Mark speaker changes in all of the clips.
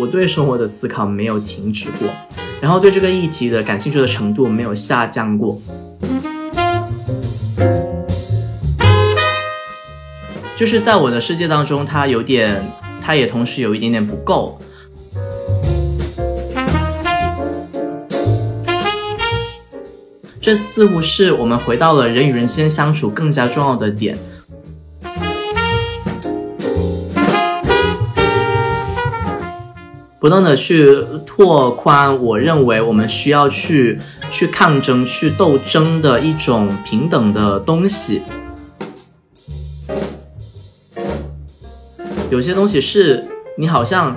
Speaker 1: 我对生活的思考没有停止过，然后对这个议题的感兴趣的程度没有下降过。就是在我的世界当中，它有点，它也同时有一点点不够。这似乎是我们回到了人与人之间相处更加重要的点。不断的去拓宽，我认为我们需要去去抗争、去斗争的一种平等的东西。有些东西是你好像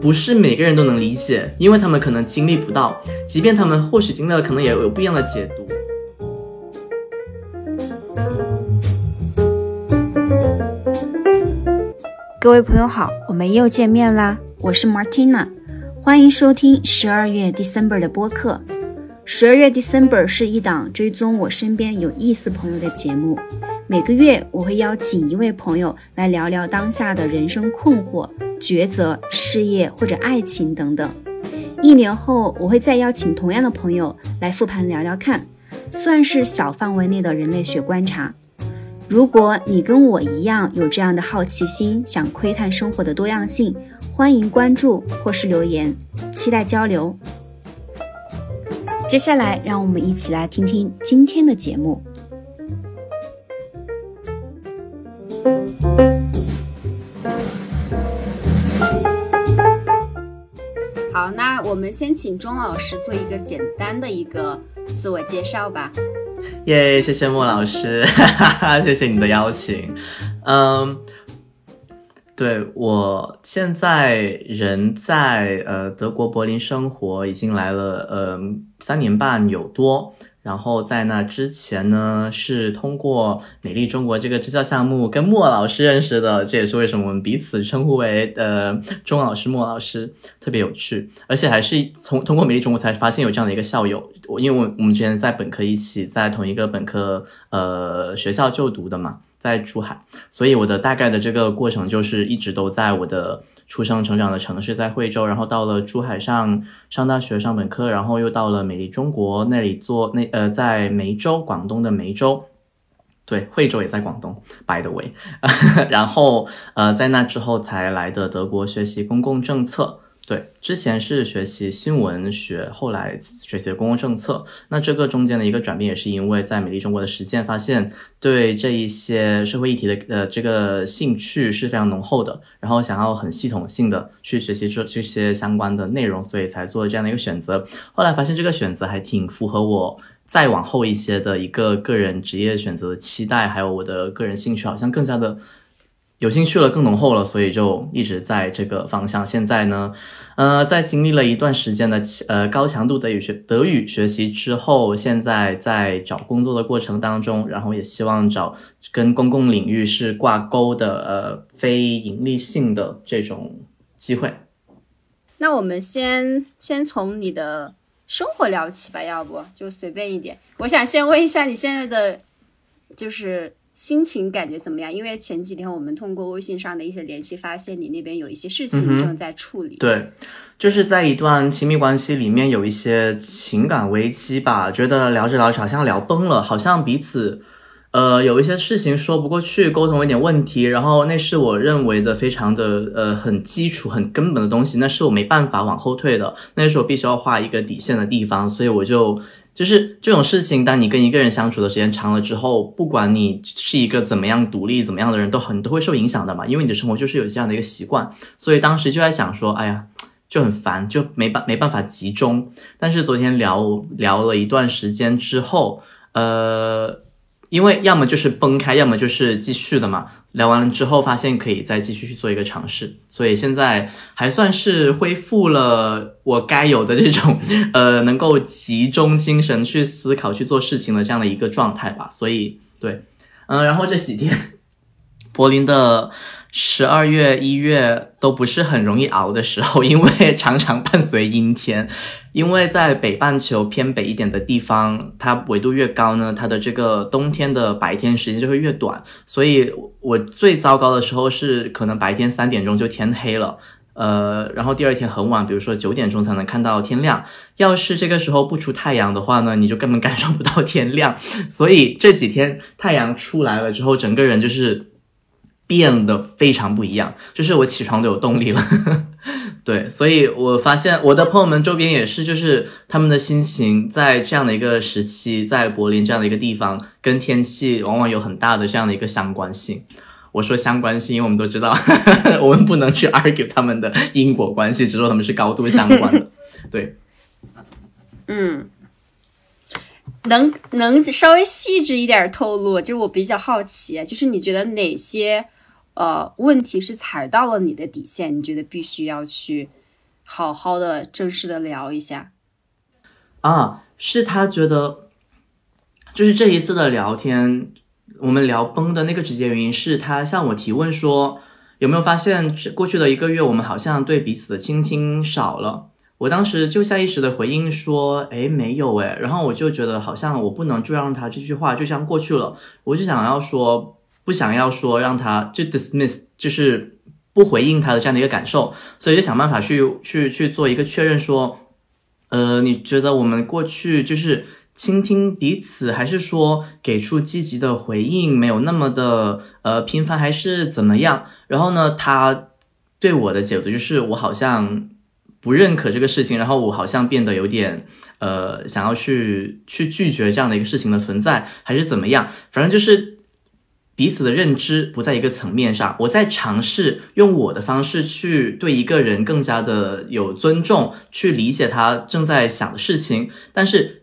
Speaker 1: 不是每个人都能理解，因为他们可能经历不到，即便他们或许经历了，可能也有不一样的解读。
Speaker 2: 各位朋友好，我们又见面啦。我是 Martina，欢迎收听十二月 December 的播客。十二月 December 是一档追踪我身边有意思朋友的节目。每个月我会邀请一位朋友来聊聊当下的人生困惑、抉择、事业或者爱情等等。一年后我会再邀请同样的朋友来复盘聊聊看，算是小范围内的人类学观察。如果你跟我一样有这样的好奇心，想窥探生活的多样性。欢迎关注或是留言，期待交流。接下来，让我们一起来听听今天的节目。好，那我们先请钟老师做一个简单的一个自我介绍吧。
Speaker 1: 耶，谢谢莫老师，谢谢你的邀请。嗯。对我现在人在呃德国柏林生活，已经来了呃三年半有多。然后在那之前呢，是通过美丽中国这个支教项目跟莫老师认识的。这也是为什么我们彼此称呼为呃钟老师、莫老师，特别有趣。而且还是从通过美丽中国才发现有这样的一个校友，我因为我我们之前在本科一起在同一个本科呃学校就读的嘛。在珠海，所以我的大概的这个过程就是一直都在我的出生成长的城市，在惠州，然后到了珠海上上大学上本科，然后又到了美丽中国那里做那呃在梅州广东的梅州，对惠州也在广东，by the way，然后呃在那之后才来的德国学习公共政策。对，之前是学习新闻学，后来学习公共政策。那这个中间的一个转变，也是因为在美丽中国的实践，发现对这一些社会议题的呃这个兴趣是非常浓厚的，然后想要很系统性的去学习这这些相关的内容，所以才做这样的一个选择。后来发现这个选择还挺符合我再往后一些的一个个人职业选择的期待，还有我的个人兴趣，好像更加的。有兴趣了，更浓厚了，所以就一直在这个方向。现在呢，呃，在经历了一段时间的呃高强度德语学德语学习之后，现在在找工作的过程当中，然后也希望找跟公共领域是挂钩的呃非盈利性的这种机会。
Speaker 2: 那我们先先从你的生活聊起吧，要不就随便一点。我想先问一下你现在的就是。心情感觉怎么样？因为前几天我们通过微信上的一些联系，发现你那边有一些事情正在处理。
Speaker 1: 对，就是在一段亲密关系里面有一些情感危机吧，觉得聊着聊着好像聊崩了，好像彼此，呃，有一些事情说不过去，沟通有点问题。然后那是我认为的非常的呃很基础、很根本的东西，那是我没办法往后退的，那是我必须要画一个底线的地方，所以我就。就是这种事情，当你跟一个人相处的时间长了之后，不管你是一个怎么样独立、怎么样的人，都很都会受影响的嘛。因为你的生活就是有这样的一个习惯，所以当时就在想说，哎呀，就很烦，就没办没办法集中。但是昨天聊聊了一段时间之后，呃，因为要么就是崩开，要么就是继续的嘛。聊完了之后，发现可以再继续去做一个尝试，所以现在还算是恢复了我该有的这种，呃，能够集中精神去思考、去做事情的这样的一个状态吧。所以，对，嗯，然后这几天，柏林的十二月、一月都不是很容易熬的时候，因为常常伴随阴天。因为在北半球偏北一点的地方，它纬度越高呢，它的这个冬天的白天时间就会越短。所以我最糟糕的时候是可能白天三点钟就天黑了，呃，然后第二天很晚，比如说九点钟才能看到天亮。要是这个时候不出太阳的话呢，你就根本感受不到天亮。所以这几天太阳出来了之后，整个人就是。变得非常不一样，就是我起床都有动力了，对，所以我发现我的朋友们周边也是，就是他们的心情在这样的一个时期，在柏林这样的一个地方，跟天气往往有很大的这样的一个相关性。我说相关性，因为我们都知道，我们不能去 argue 他们的因果关系，只说他们是高度相关的。对，
Speaker 2: 嗯。能能稍微细致一点透露，就是我比较好奇，就是你觉得哪些呃问题是踩到了你的底线？你觉得必须要去好好的正式的聊一下？
Speaker 1: 啊，是他觉得，就是这一次的聊天，我们聊崩的那个直接原因是他向我提问说，有没有发现过去的一个月，我们好像对彼此的倾听少了。我当时就下意识的回应说：“哎，没有哎。”然后我就觉得好像我不能就让他这句话就这样过去了，我就想要说，不想要说让他就 dismiss，就是不回应他的这样的一个感受，所以就想办法去去去做一个确认，说，呃，你觉得我们过去就是倾听彼此，还是说给出积极的回应没有那么的呃频繁，还是怎么样？然后呢，他对我的解读就是我好像。不认可这个事情，然后我好像变得有点，呃，想要去去拒绝这样的一个事情的存在，还是怎么样？反正就是彼此的认知不在一个层面上。我在尝试用我的方式去对一个人更加的有尊重，去理解他正在想的事情。但是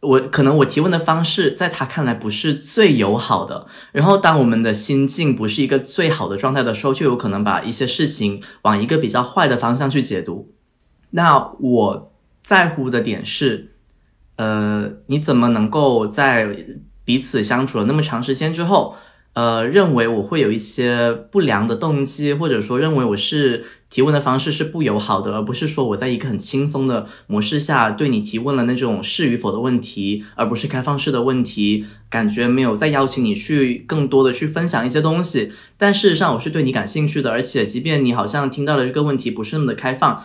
Speaker 1: 我可能我提问的方式在他看来不是最友好的。然后当我们的心境不是一个最好的状态的时候，就有可能把一些事情往一个比较坏的方向去解读。那我在乎的点是，呃，你怎么能够在彼此相处了那么长时间之后，呃，认为我会有一些不良的动机，或者说认为我是提问的方式是不友好的，而不是说我在一个很轻松的模式下对你提问了那种是与否的问题，而不是开放式的问题，感觉没有再邀请你去更多的去分享一些东西，但事实上我是对你感兴趣的，而且即便你好像听到了这个问题不是那么的开放。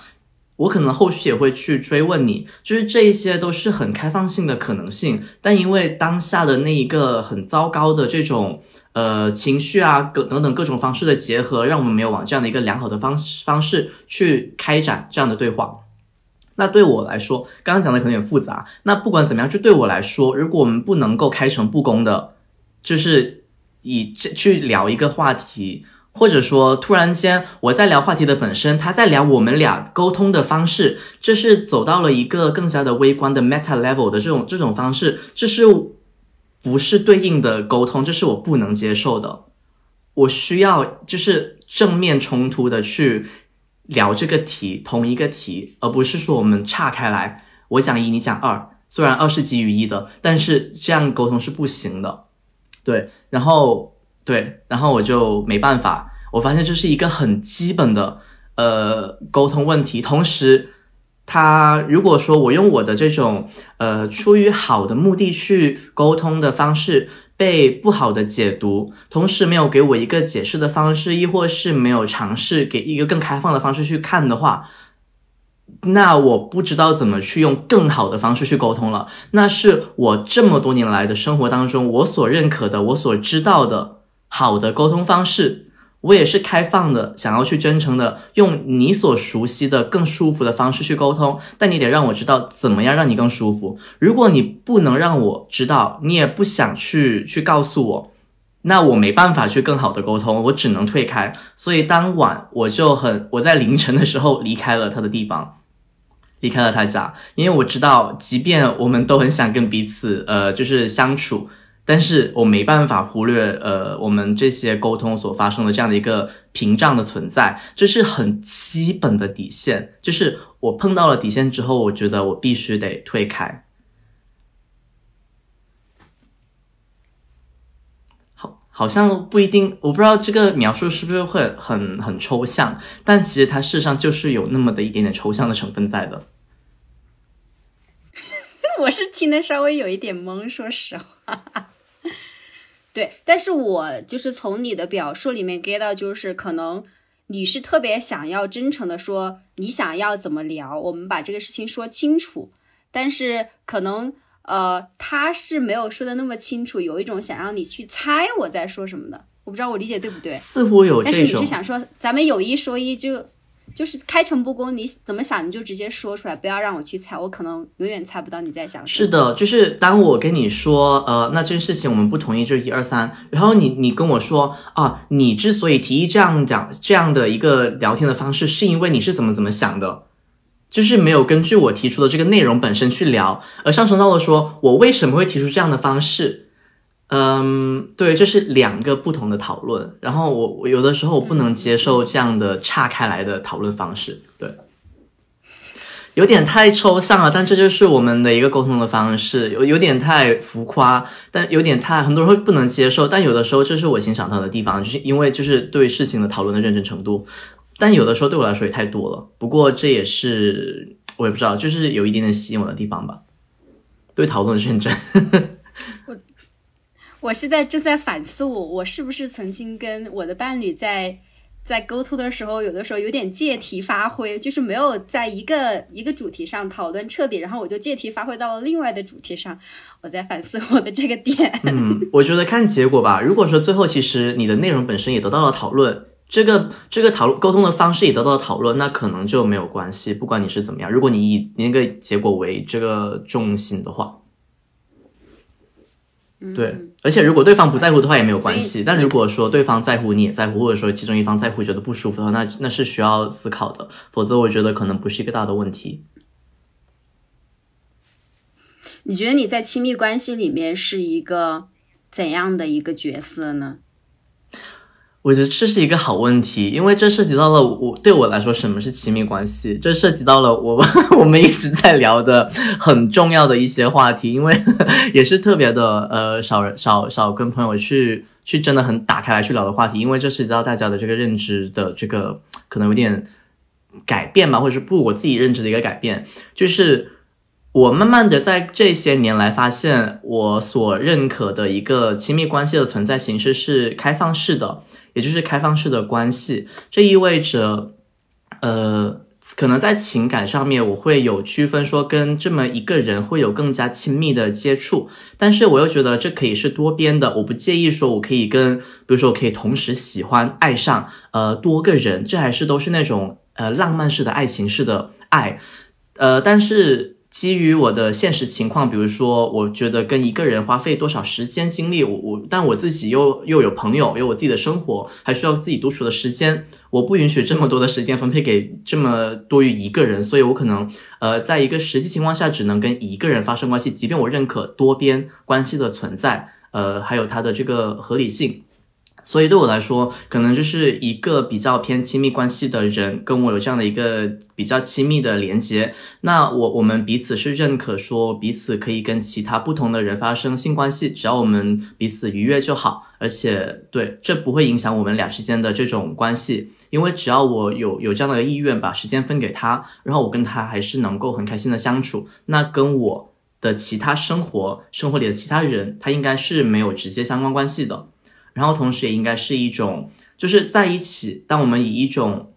Speaker 1: 我可能后续也会去追问你，就是这一些都是很开放性的可能性，但因为当下的那一个很糟糕的这种呃情绪啊，各等等各种方式的结合，让我们没有往这样的一个良好的方式方式去开展这样的对话。那对我来说，刚刚讲的可能有点复杂。那不管怎么样，就对我来说，如果我们不能够开诚布公的，就是以这去聊一个话题。或者说，突然间我在聊话题的本身，他在聊我们俩沟通的方式，这是走到了一个更加的微观的 meta level 的这种这种方式，这是不是对应的沟通？这是我不能接受的。我需要就是正面冲突的去聊这个题，同一个题，而不是说我们岔开来，我讲一，你讲二。虽然二是基于一的，但是这样沟通是不行的。对，然后。对，然后我就没办法，我发现这是一个很基本的呃沟通问题。同时，他如果说我用我的这种呃出于好的目的去沟通的方式被不好的解读，同时没有给我一个解释的方式，亦或是没有尝试给一个更开放的方式去看的话，那我不知道怎么去用更好的方式去沟通了。那是我这么多年来的生活当中我所认可的，我所知道的。好的沟通方式，我也是开放的，想要去真诚的用你所熟悉的更舒服的方式去沟通，但你得让我知道怎么样让你更舒服。如果你不能让我知道，你也不想去去告诉我，那我没办法去更好的沟通，我只能退开。所以当晚我就很我在凌晨的时候离开了他的地方，离开了他家，因为我知道，即便我们都很想跟彼此呃就是相处。但是我没办法忽略，呃，我们这些沟通所发生的这样的一个屏障的存在，这是很基本的底线。就是我碰到了底线之后，我觉得我必须得退开。好，好像不一定，我不知道这个描述是不是会很很抽象，但其实它事实上就是有那么的一点点抽象的成分在的。
Speaker 2: 我是听得稍微有一点懵，说实话。对，但是我就是从你的表述里面 get 到，就是可能你是特别想要真诚的说你想要怎么聊，我们把这个事情说清楚。但是可能呃他是没有说的那么清楚，有一种想让你去猜我在说什么的。我不知道我理解对不对？
Speaker 1: 似乎有这种。
Speaker 2: 但是你是想说咱们有一说一就。就就是开诚布公，你怎么想你就直接说出来，不要让我去猜，我可能永远猜不到你在想什么。
Speaker 1: 是的，就是当我跟你说，呃，那这件事情我们不同意，就是一二三，然后你你跟我说啊，你之所以提议这样讲这样的一个聊天的方式，是因为你是怎么怎么想的，就是没有根据我提出的这个内容本身去聊，而上升到了说我为什么会提出这样的方式。嗯，对，这是两个不同的讨论。然后我我有的时候我不能接受这样的岔开来的讨论方式，对，有点太抽象了。但这就是我们的一个沟通的方式，有有点太浮夸，但有点太很多人会不能接受。但有的时候这是我欣赏他的地方，就是因为就是对事情的讨论的认真程度。但有的时候对我来说也太多了。不过这也是我也不知道，就是有一点点吸引我的地方吧。对讨论的认真。
Speaker 2: 我。我现在正在反思我，我是不是曾经跟我的伴侣在在沟通的时候，有的时候有点借题发挥，就是没有在一个一个主题上讨论彻底，然后我就借题发挥到了另外的主题上。我在反思我的这个点。
Speaker 1: 嗯，我觉得看结果吧。如果说最后其实你的内容本身也得到了讨论，这个这个讨论沟通的方式也得到了讨论，那可能就没有关系。不管你是怎么样，如果你以那个结果为这个重心的话。对，而且如果对方不在乎的话也没有关系。但如果说对方在乎，你也在乎，或者说其中一方在乎觉得不舒服的话，那那是需要思考的。否则，我觉得可能不是一个大的问题。
Speaker 2: 你觉得你在亲密关系里面是一个怎样的一个角色呢？
Speaker 1: 我觉得这是一个好问题，因为这涉及到了我对我来说什么是亲密关系，这涉及到了我 我们一直在聊的很重要的一些话题，因为 也是特别的呃少人少少跟朋友去去真的很打开来去聊的话题，因为这涉及到大家的这个认知的这个可能有点改变吧，或者是不我自己认知的一个改变，就是我慢慢的在这些年来发现，我所认可的一个亲密关系的存在形式是开放式的。也就是开放式的关系，这意味着，呃，可能在情感上面我会有区分，说跟这么一个人会有更加亲密的接触，但是我又觉得这可以是多边的，我不介意说我可以跟，比如说我可以同时喜欢、爱上，呃，多个人，这还是都是那种呃浪漫式的爱情式的爱，呃，但是。基于我的现实情况，比如说，我觉得跟一个人花费多少时间精力，我我，但我自己又又有朋友，有我自己的生活，还需要自己独处的时间，我不允许这么多的时间分配给这么多于一个人，所以我可能，呃，在一个实际情况下，只能跟一个人发生关系，即便我认可多边关系的存在，呃，还有它的这个合理性。所以对我来说，可能就是一个比较偏亲密关系的人跟我有这样的一个比较亲密的连接。那我我们彼此是认可说彼此可以跟其他不同的人发生性关系，只要我们彼此愉悦就好。而且对，这不会影响我们俩之间的这种关系，因为只要我有有这样的意愿，把时间分给他，然后我跟他还是能够很开心的相处，那跟我的其他生活生活里的其他人，他应该是没有直接相关关系的。然后同时也应该是一种，就是在一起。当我们以一种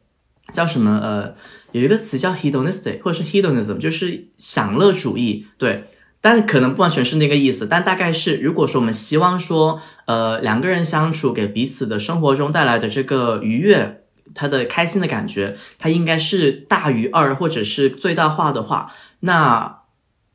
Speaker 1: 叫什么呃，有一个词叫 hedonistic 或者是 hedonism，就是享乐主义，对。但可能不完全是那个意思，但大概是，如果说我们希望说，呃，两个人相处给彼此的生活中带来的这个愉悦，他的开心的感觉，它应该是大于二或者是最大化的话，那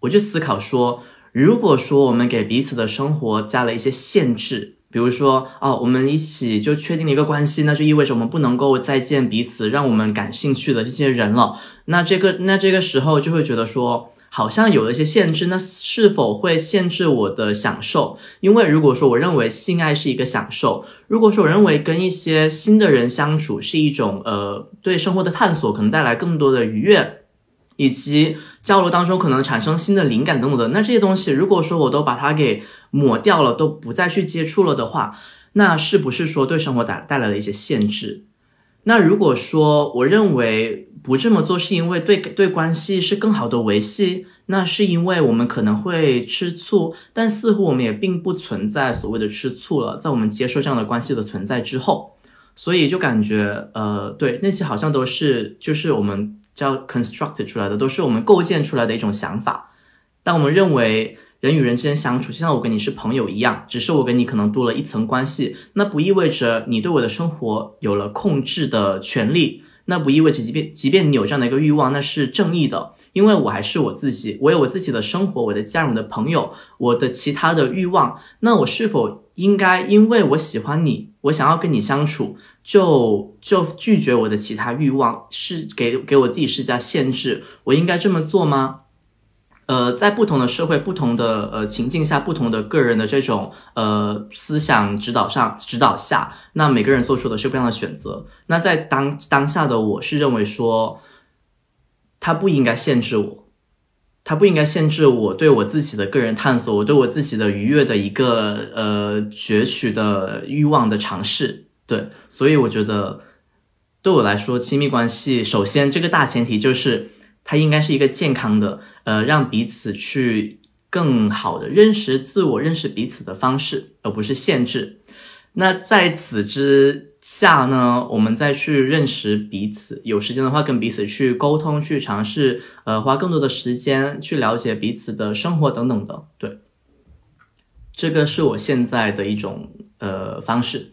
Speaker 1: 我就思考说，如果说我们给彼此的生活加了一些限制。比如说，哦，我们一起就确定了一个关系，那就意味着我们不能够再见彼此让我们感兴趣的这些人了。那这个，那这个时候就会觉得说，好像有了一些限制，那是否会限制我的享受？因为如果说我认为性爱是一个享受，如果说我认为跟一些新的人相处是一种，呃，对生活的探索，可能带来更多的愉悦。以及交流当中可能产生新的灵感等等的，那这些东西如果说我都把它给抹掉了，都不再去接触了的话，那是不是说对生活带带来了一些限制？那如果说我认为不这么做是因为对对关系是更好的维系，那是因为我们可能会吃醋，但似乎我们也并不存在所谓的吃醋了，在我们接受这样的关系的存在之后，所以就感觉呃，对那些好像都是就是我们叫 construct 出来的，都是我们构建出来的一种想法，但我们认为。人与人之间相处，就像我跟你是朋友一样，只是我跟你可能多了一层关系，那不意味着你对我的生活有了控制的权利，那不意味着即便即便你有这样的一个欲望，那是正义的，因为我还是我自己，我有我自己的生活，我的家人、我的朋友，我的其他的欲望，那我是否应该因为我喜欢你，我想要跟你相处，就就拒绝我的其他欲望，是给给我自己施加限制？我应该这么做吗？呃，在不同的社会、不同的呃情境下、不同的个人的这种呃思想指导上指导下，那每个人做出的是不一样的选择。那在当当下的我是认为说，他不应该限制我，它不应该限制我对我自己的个人探索，我对我自己的愉悦的一个呃攫取的欲望的尝试。对，所以我觉得对我来说，亲密关系首先这个大前提就是。它应该是一个健康的，呃，让彼此去更好的认识自我、认识彼此的方式，而不是限制。那在此之下呢，我们再去认识彼此，有时间的话跟彼此去沟通，去尝试，呃，花更多的时间去了解彼此的生活等等的。对，这个是我现在的一种呃方式。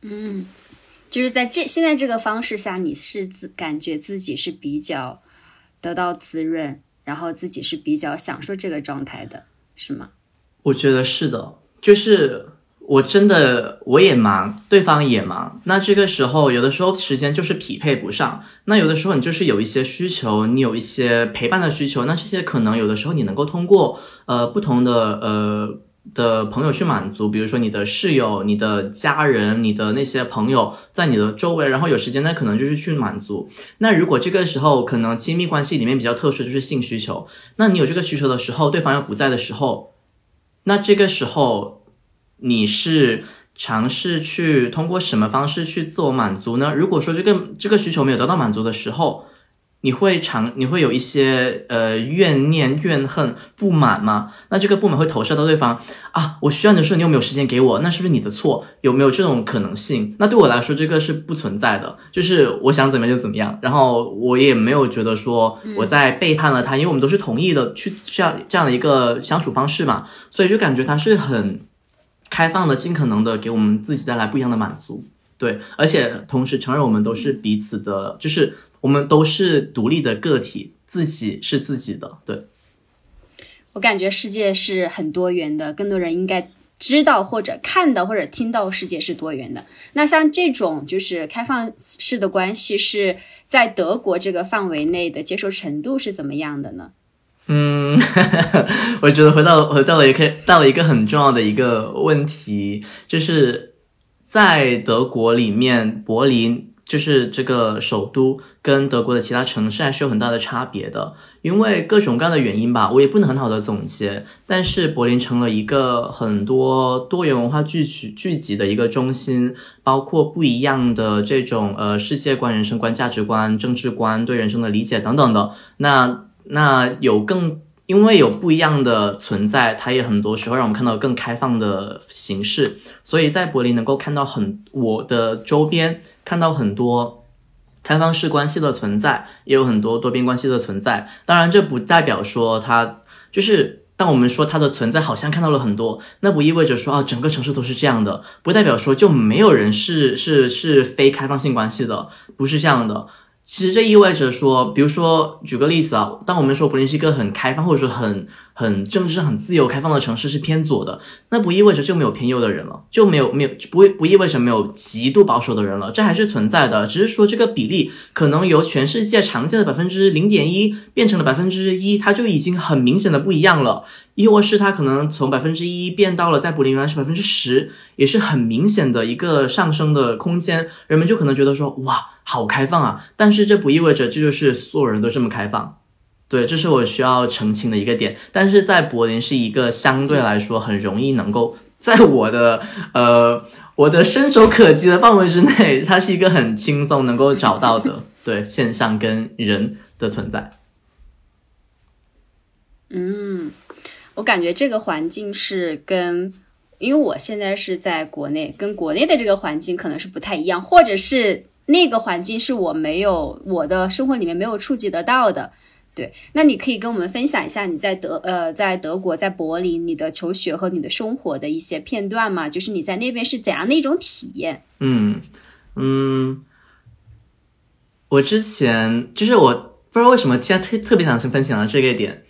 Speaker 2: 嗯。就是在这现在这个方式下，你是自感觉自己是比较得到滋润，然后自己是比较享受这个状态的，是吗？
Speaker 1: 我觉得是的，就是我真的我也忙，对方也忙，那这个时候有的时候时间就是匹配不上，那有的时候你就是有一些需求，你有一些陪伴的需求，那这些可能有的时候你能够通过呃不同的呃。的朋友去满足，比如说你的室友、你的家人、你的那些朋友在你的周围，然后有时间那可能就是去满足。那如果这个时候可能亲密关系里面比较特殊就是性需求，那你有这个需求的时候，对方又不在的时候，那这个时候你是尝试去通过什么方式去自我满足呢？如果说这个这个需求没有得到满足的时候，你会尝你会有一些呃怨念、怨恨、不满吗？那这个不满会投射到对方啊。我需要你的时候，你有没有时间给我？那是不是你的错？有没有这种可能性？那对我来说，这个是不存在的。就是我想怎么样就怎么样，然后我也没有觉得说我在背叛了他，因为我们都是同意的去这样这样的一个相处方式嘛，所以就感觉他是很开放的，尽可能的给我们自己带来不一样的满足。对，而且同时承认我们都是彼此的，就是。我们都是独立的个体，自己是自己的。对，
Speaker 2: 我感觉世界是很多元的，更多人应该知道或者看到或者听到世界是多元的。那像这种就是开放式的关系，是在德国这个范围内的接受程度是怎么样的呢？
Speaker 1: 嗯，我觉得回到回到了一个到了一个很重要的一个问题，就是在德国里面，柏林。就是这个首都跟德国的其他城市还是有很大的差别的，因为各种各样的原因吧，我也不能很好的总结。但是柏林成了一个很多多元文化聚集聚集的一个中心，包括不一样的这种呃世界观、人生观、价值观、政治观、对人生的理解等等的。那那有更。因为有不一样的存在，它也很多时候让我们看到更开放的形式。所以在柏林能够看到很我的周边看到很多开放式关系的存在，也有很多多边关系的存在。当然，这不代表说它就是当我们说它的存在好像看到了很多，那不意味着说啊整个城市都是这样的，不代表说就没有人是是是非开放性关系的，不是这样的。其实这意味着说，比如说举个例子啊，当我们说柏林是一个很开放或者说很很政治很自由开放的城市，是偏左的，那不意味着就没有偏右的人了，就没有没有不不意味着没有极度保守的人了，这还是存在的，只是说这个比例可能由全世界常见的百分之零点一变成了百分之一，它就已经很明显的不一样了。亦或是它可能从百分之一变到了在柏林原来是百分之十，也是很明显的一个上升的空间。人们就可能觉得说，哇，好开放啊！但是这不意味着这就是所有人都这么开放。对，这是我需要澄清的一个点。但是在柏林是一个相对来说很容易能够在我的呃我的伸手可及的范围之内，它是一个很轻松能够找到的 对现象跟人的存在。
Speaker 2: 嗯，我感觉这个环境是跟，因为我现在是在国内，跟国内的这个环境可能是不太一样，或者是那个环境是我没有我的生活里面没有触及得到的。对，那你可以跟我们分享一下你在德呃在德国在柏林你的求学和你的生活的一些片段吗？就是你在那边是怎样的一种体验？
Speaker 1: 嗯嗯，我之前就是我不知道为什么现在特特别想先分享到这个点。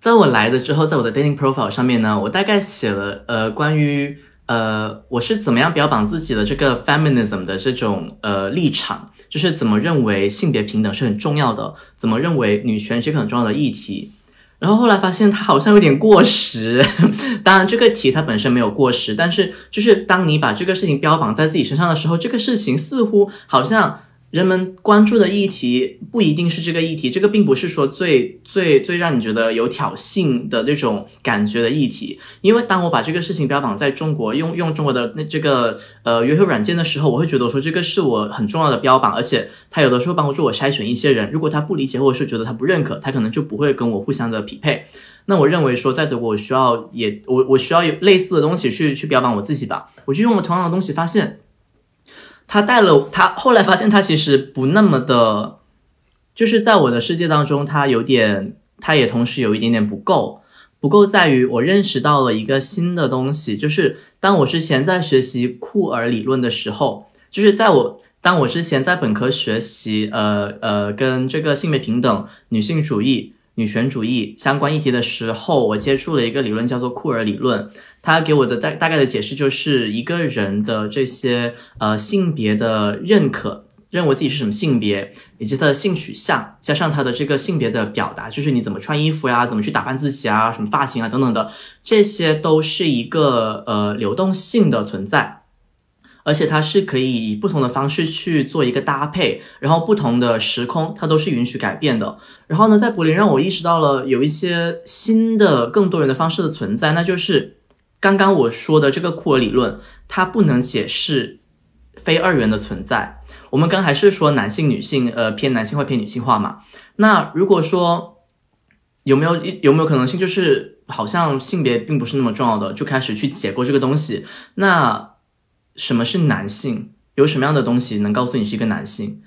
Speaker 1: 在我来的之后，在我的 dating profile 上面呢，我大概写了呃关于呃我是怎么样标榜自己的这个 feminism 的这种呃立场，就是怎么认为性别平等是很重要的，怎么认为女权是一个很重要的议题。然后后来发现它好像有点过时，当然这个题它本身没有过时，但是就是当你把这个事情标榜在自己身上的时候，这个事情似乎好像。人们关注的议题不一定是这个议题，这个并不是说最最最让你觉得有挑衅的这种感觉的议题。因为当我把这个事情标榜在中国，用用中国的那这个呃约会软件的时候，我会觉得说这个是我很重要的标榜，而且他有的时候帮助我筛选一些人。如果他不理解或者是觉得他不认可，他可能就不会跟我互相的匹配。那我认为说在德国，我需要也我我需要有类似的东西去去标榜我自己吧。我就用了同样的东西，发现。他带了他，后来发现他其实不那么的，就是在我的世界当中，他有点，他也同时有一点点不够，不够在于我认识到了一个新的东西，就是当我之前在学习库尔理论的时候，就是在我当我之前在本科学习呃呃跟这个性别平等、女性主义、女权主义相关议题的时候，我接触了一个理论叫做库尔理论。他给我的大大概的解释就是一个人的这些呃性别的认可，认为自己是什么性别，以及他的性取向，加上他的这个性别的表达，就是你怎么穿衣服呀，怎么去打扮自己啊，什么发型啊等等的，这些都是一个呃流动性的存在，而且它是可以以不同的方式去做一个搭配，然后不同的时空它都是允许改变的。然后呢，在柏林让我意识到了有一些新的更多元的方式的存在，那就是。刚刚我说的这个库尔理论，它不能解释非二元的存在。我们刚还是说男性、女性，呃，偏男性化、偏女性化嘛。那如果说有没有有没有可能性，就是好像性别并不是那么重要的，就开始去解构这个东西？那什么是男性？有什么样的东西能告诉你是一个男性？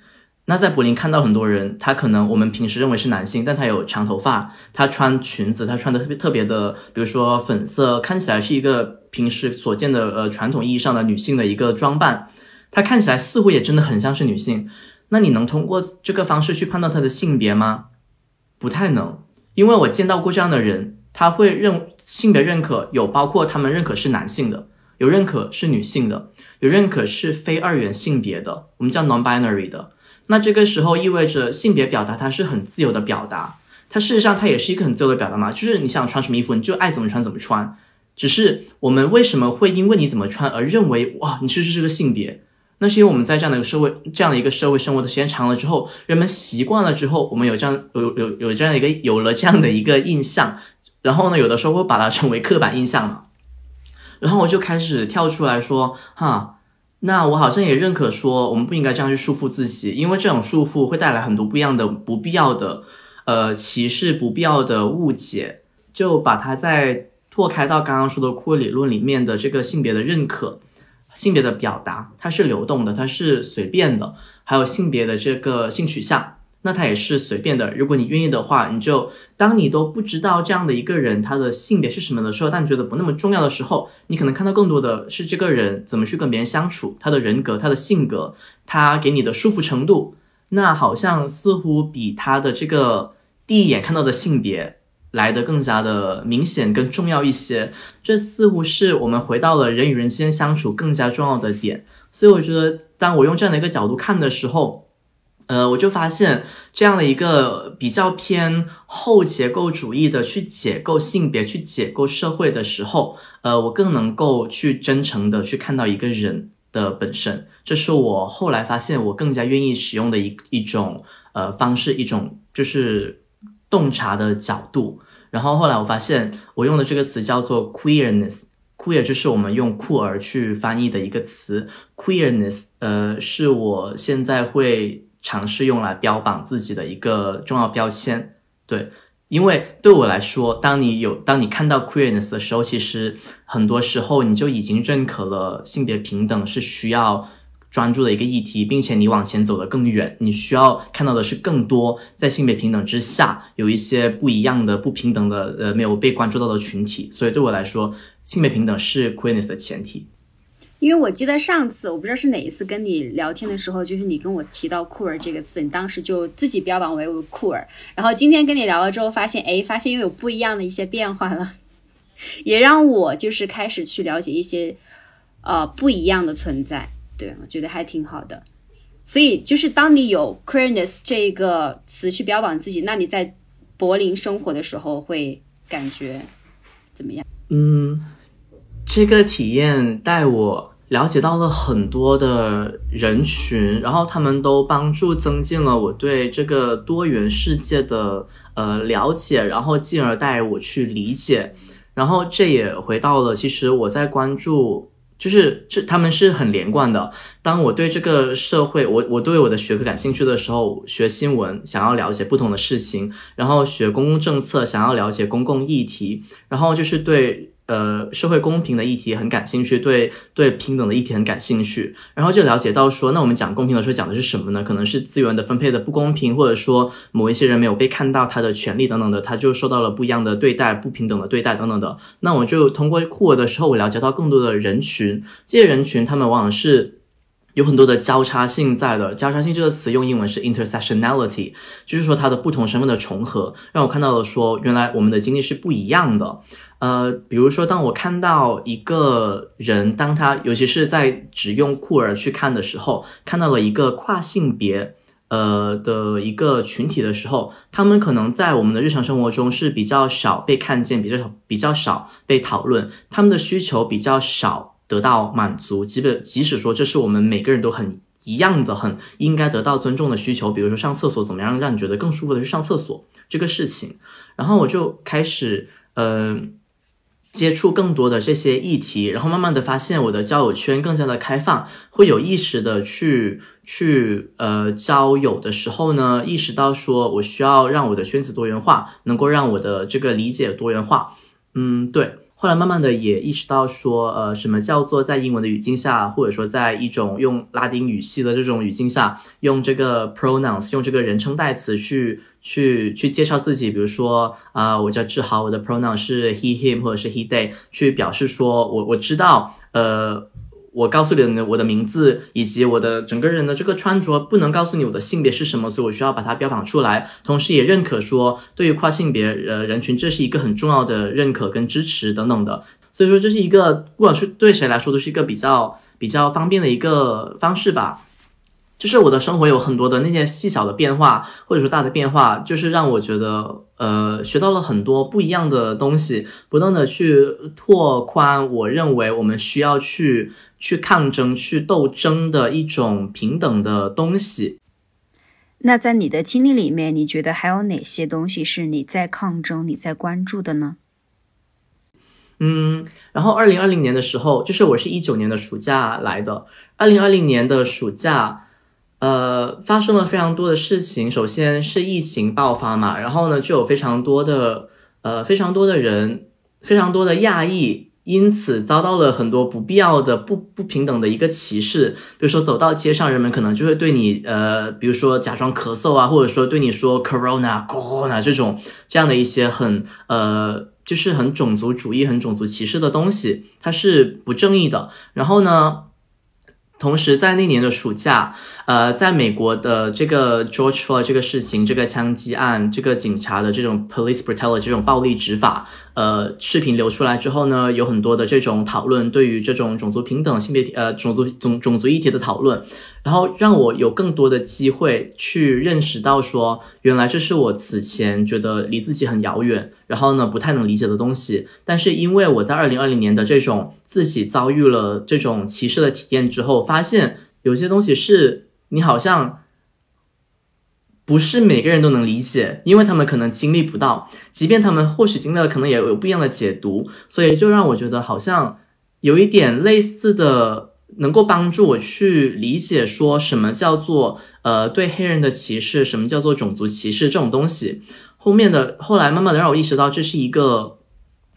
Speaker 1: 那在柏林看到很多人，他可能我们平时认为是男性，但他有长头发，他穿裙子，他穿的特别特别的，比如说粉色，看起来是一个平时所见的呃传统意义上的女性的一个装扮，他看起来似乎也真的很像是女性。那你能通过这个方式去判断他的性别吗？不太能，因为我见到过这样的人，他会认性别认可有包括他们认可是男性的，有认可是女性的，有认可是非二元性别的，我们叫 non-binary 的。那这个时候意味着性别表达它是很自由的表达，它事实上它也是一个很自由的表达嘛，就是你想穿什么衣服你就爱怎么穿怎么穿，只是我们为什么会因为你怎么穿而认为哇你是是个性别？那是因为我们在这样的一个社会这样的一个社会生活的时间长了之后，人们习惯了之后，我们有这样有有有这样一个有了这样的一个印象，然后呢有的时候会把它称为刻板印象嘛，然后我就开始跳出来说哈。那我好像也认可说，我们不应该这样去束缚自己，因为这种束缚会带来很多不一样的、不必要的，呃，歧视、不必要的误解。就把它再拓开到刚刚说的库尔理论里面的这个性别的认可、性别的表达，它是流动的，它是随便的，还有性别的这个性取向。那他也是随便的。如果你愿意的话，你就当你都不知道这样的一个人他的性别是什么的时候，但你觉得不那么重要的时候，你可能看到更多的是这个人怎么去跟别人相处，他的人格、他的性格，他给你的舒服程度，那好像似乎比他的这个第一眼看到的性别来的更加的明显、更重要一些。这似乎是我们回到了人与人之间相处更加重要的点。所以我觉得，当我用这样的一个角度看的时候。呃，我就发现这样的一个比较偏后结构主义的去解构性别、去解构社会的时候，呃，我更能够去真诚的去看到一个人的本身。这是我后来发现我更加愿意使用的一一种呃方式，一种就是洞察的角度。然后后来我发现我用的这个词叫做 queerness。queer 就是我们用酷儿去翻译的一个词，queerness，呃，是我现在会尝试用来标榜自己的一个重要标签。对，因为对我来说，当你有当你看到 queerness 的时候，其实很多时候你就已经认可了性别平等是需要。专注的一个议题，并且你往前走得更远，你需要看到的是更多在性别平等之下有一些不一样的、不平等的呃没有被关注到的群体。所以对我来说，性别平等是 queerness 的前提。
Speaker 2: 因为我记得上次我不知道是哪一次跟你聊天的时候，就是你跟我提到酷儿这个词，你当时就自己标榜为酷儿。然后今天跟你聊了之后，发现哎，发现又有不一样的一些变化了，也让我就是开始去了解一些呃不一样的存在。对，我觉得还挺好的。所以，就是当你有 queerness 这个词去标榜自己，那你在柏林生活的时候会感觉怎么样？
Speaker 1: 嗯，这个体验带我了解到了很多的人群，然后他们都帮助增进了我对这个多元世界的呃了解，然后进而带我去理解。然后这也回到了，其实我在关注。就是这，他们是很连贯的。当我对这个社会，我我对我的学科感兴趣的时候，学新闻想要了解不同的事情，然后学公共政策想要了解公共议题，然后就是对。呃，社会公平的议题很感兴趣，对对平等的议题很感兴趣，然后就了解到说，那我们讲公平的时候讲的是什么呢？可能是资源的分配的不公平，或者说某一些人没有被看到他的权利等等的，他就受到了不一样的对待，不平等的对待等等的。那我就通过酷儿的时候，我了解到更多的人群，这些人群他们往往是有很多的交叉性在的。交叉性这个词用英文是 intersectionality，就是说它的不同身份的重合，让我看到了说，原来我们的经历是不一样的。呃，比如说，当我看到一个人，当他尤其是在只用酷儿去看的时候，看到了一个跨性别呃的一个群体的时候，他们可能在我们的日常生活中是比较少被看见，比较少比较少被讨论，他们的需求比较少得到满足。基本即使说这是我们每个人都很一样的、很应该得到尊重的需求，比如说上厕所怎么样让你觉得更舒服的去上厕所这个事情，然后我就开始嗯。接触更多的这些议题，然后慢慢的发现我的交友圈更加的开放，会有意识的去去呃交友的时候呢，意识到说我需要让我的圈子多元化，能够让我的这个理解多元化。嗯，对。后来慢慢的也意识到说，呃，什么叫做在英文的语境下，或者说在一种用拉丁语系的这种语境下，用这个 pronouns，用这个人称代词去去去介绍自己，比如说啊，我叫志豪，我的 pronoun 是 he him 或者是 he they，去表示说我我知道，呃。我告诉你的我的名字以及我的整个人的这个穿着，不能告诉你我的性别是什么，所以我需要把它标榜出来。同时也认可说，对于跨性别呃人群，这是一个很重要的认可跟支持等等的。所以说，这是一个不管是对谁来说都是一个比较比较方便的一个方式吧。就是我的生活有很多的那些细小的变化，或者说大的变化，就是让我觉得，呃，学到了很多不一样的东西，不断的去拓宽我认为我们需要去去抗争、去斗争的一种平等的东西。
Speaker 2: 那在你的经历里面，你觉得还有哪些东西是你在抗争、你在关注的呢？
Speaker 1: 嗯，然后二零二零年的时候，就是我是一九年的暑假来的，二零二零年的暑假。呃，发生了非常多的事情。首先是疫情爆发嘛，然后呢，就有非常多的呃，非常多的人，非常多的亚裔，因此遭到了很多不必要的不不平等的一个歧视。比如说走到街上，人们可能就会对你呃，比如说假装咳嗽啊，或者说对你说 corona corona 这种这样的一些很呃，就是很种族主义、很种族歧视的东西，它是不正义的。然后呢？同时，在那年的暑假，呃，在美国的这个 George Floyd 这个事情，这个枪击案，这个警察的这种 police brutality 这种暴力执法。呃，视频流出来之后呢，有很多的这种讨论，对于这种种族平等、性别呃种族种种族议题的讨论，然后让我有更多的机会去认识到说，原来这是我此前觉得离自己很遥远，然后呢不太能理解的东西。但是因为我在二零二零年的这种自己遭遇了这种歧视的体验之后，发现有些东西是你好像。不是每个人都能理解，因为他们可能经历不到，即便他们或许经历了，可能也有不一样的解读，所以就让我觉得好像有一点类似的，能够帮助我去理解说什么叫做呃对黑人的歧视，什么叫做种族歧视这种东西。后面的后来慢慢的让我意识到这是一个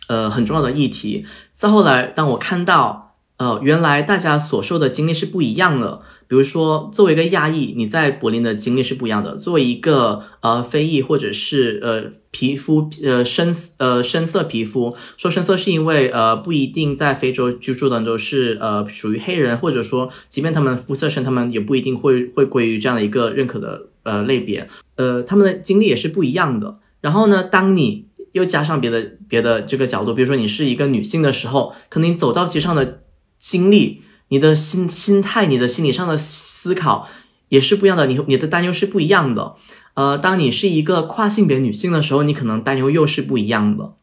Speaker 1: 呃很重要的议题。再后来，当我看到呃原来大家所受的经历是不一样的。比如说，作为一个亚裔，你在柏林的经历是不一样的。作为一个呃非裔，或者是呃皮肤呃深呃深色皮肤，说深色是因为呃不一定在非洲居住的都是呃属于黑人，或者说即便他们肤色深，他们也不一定会会归于这样的一个认可的呃类别。呃，他们的经历也是不一样的。然后呢，当你又加上别的别的这个角度，比如说你是一个女性的时候，可能你走到街上的经历。你的心心态，你的心理上的思考也是不一样的，你你的担忧是不一样的。呃，当你是一个跨性别女性的时候，你可能担忧又是不一样的。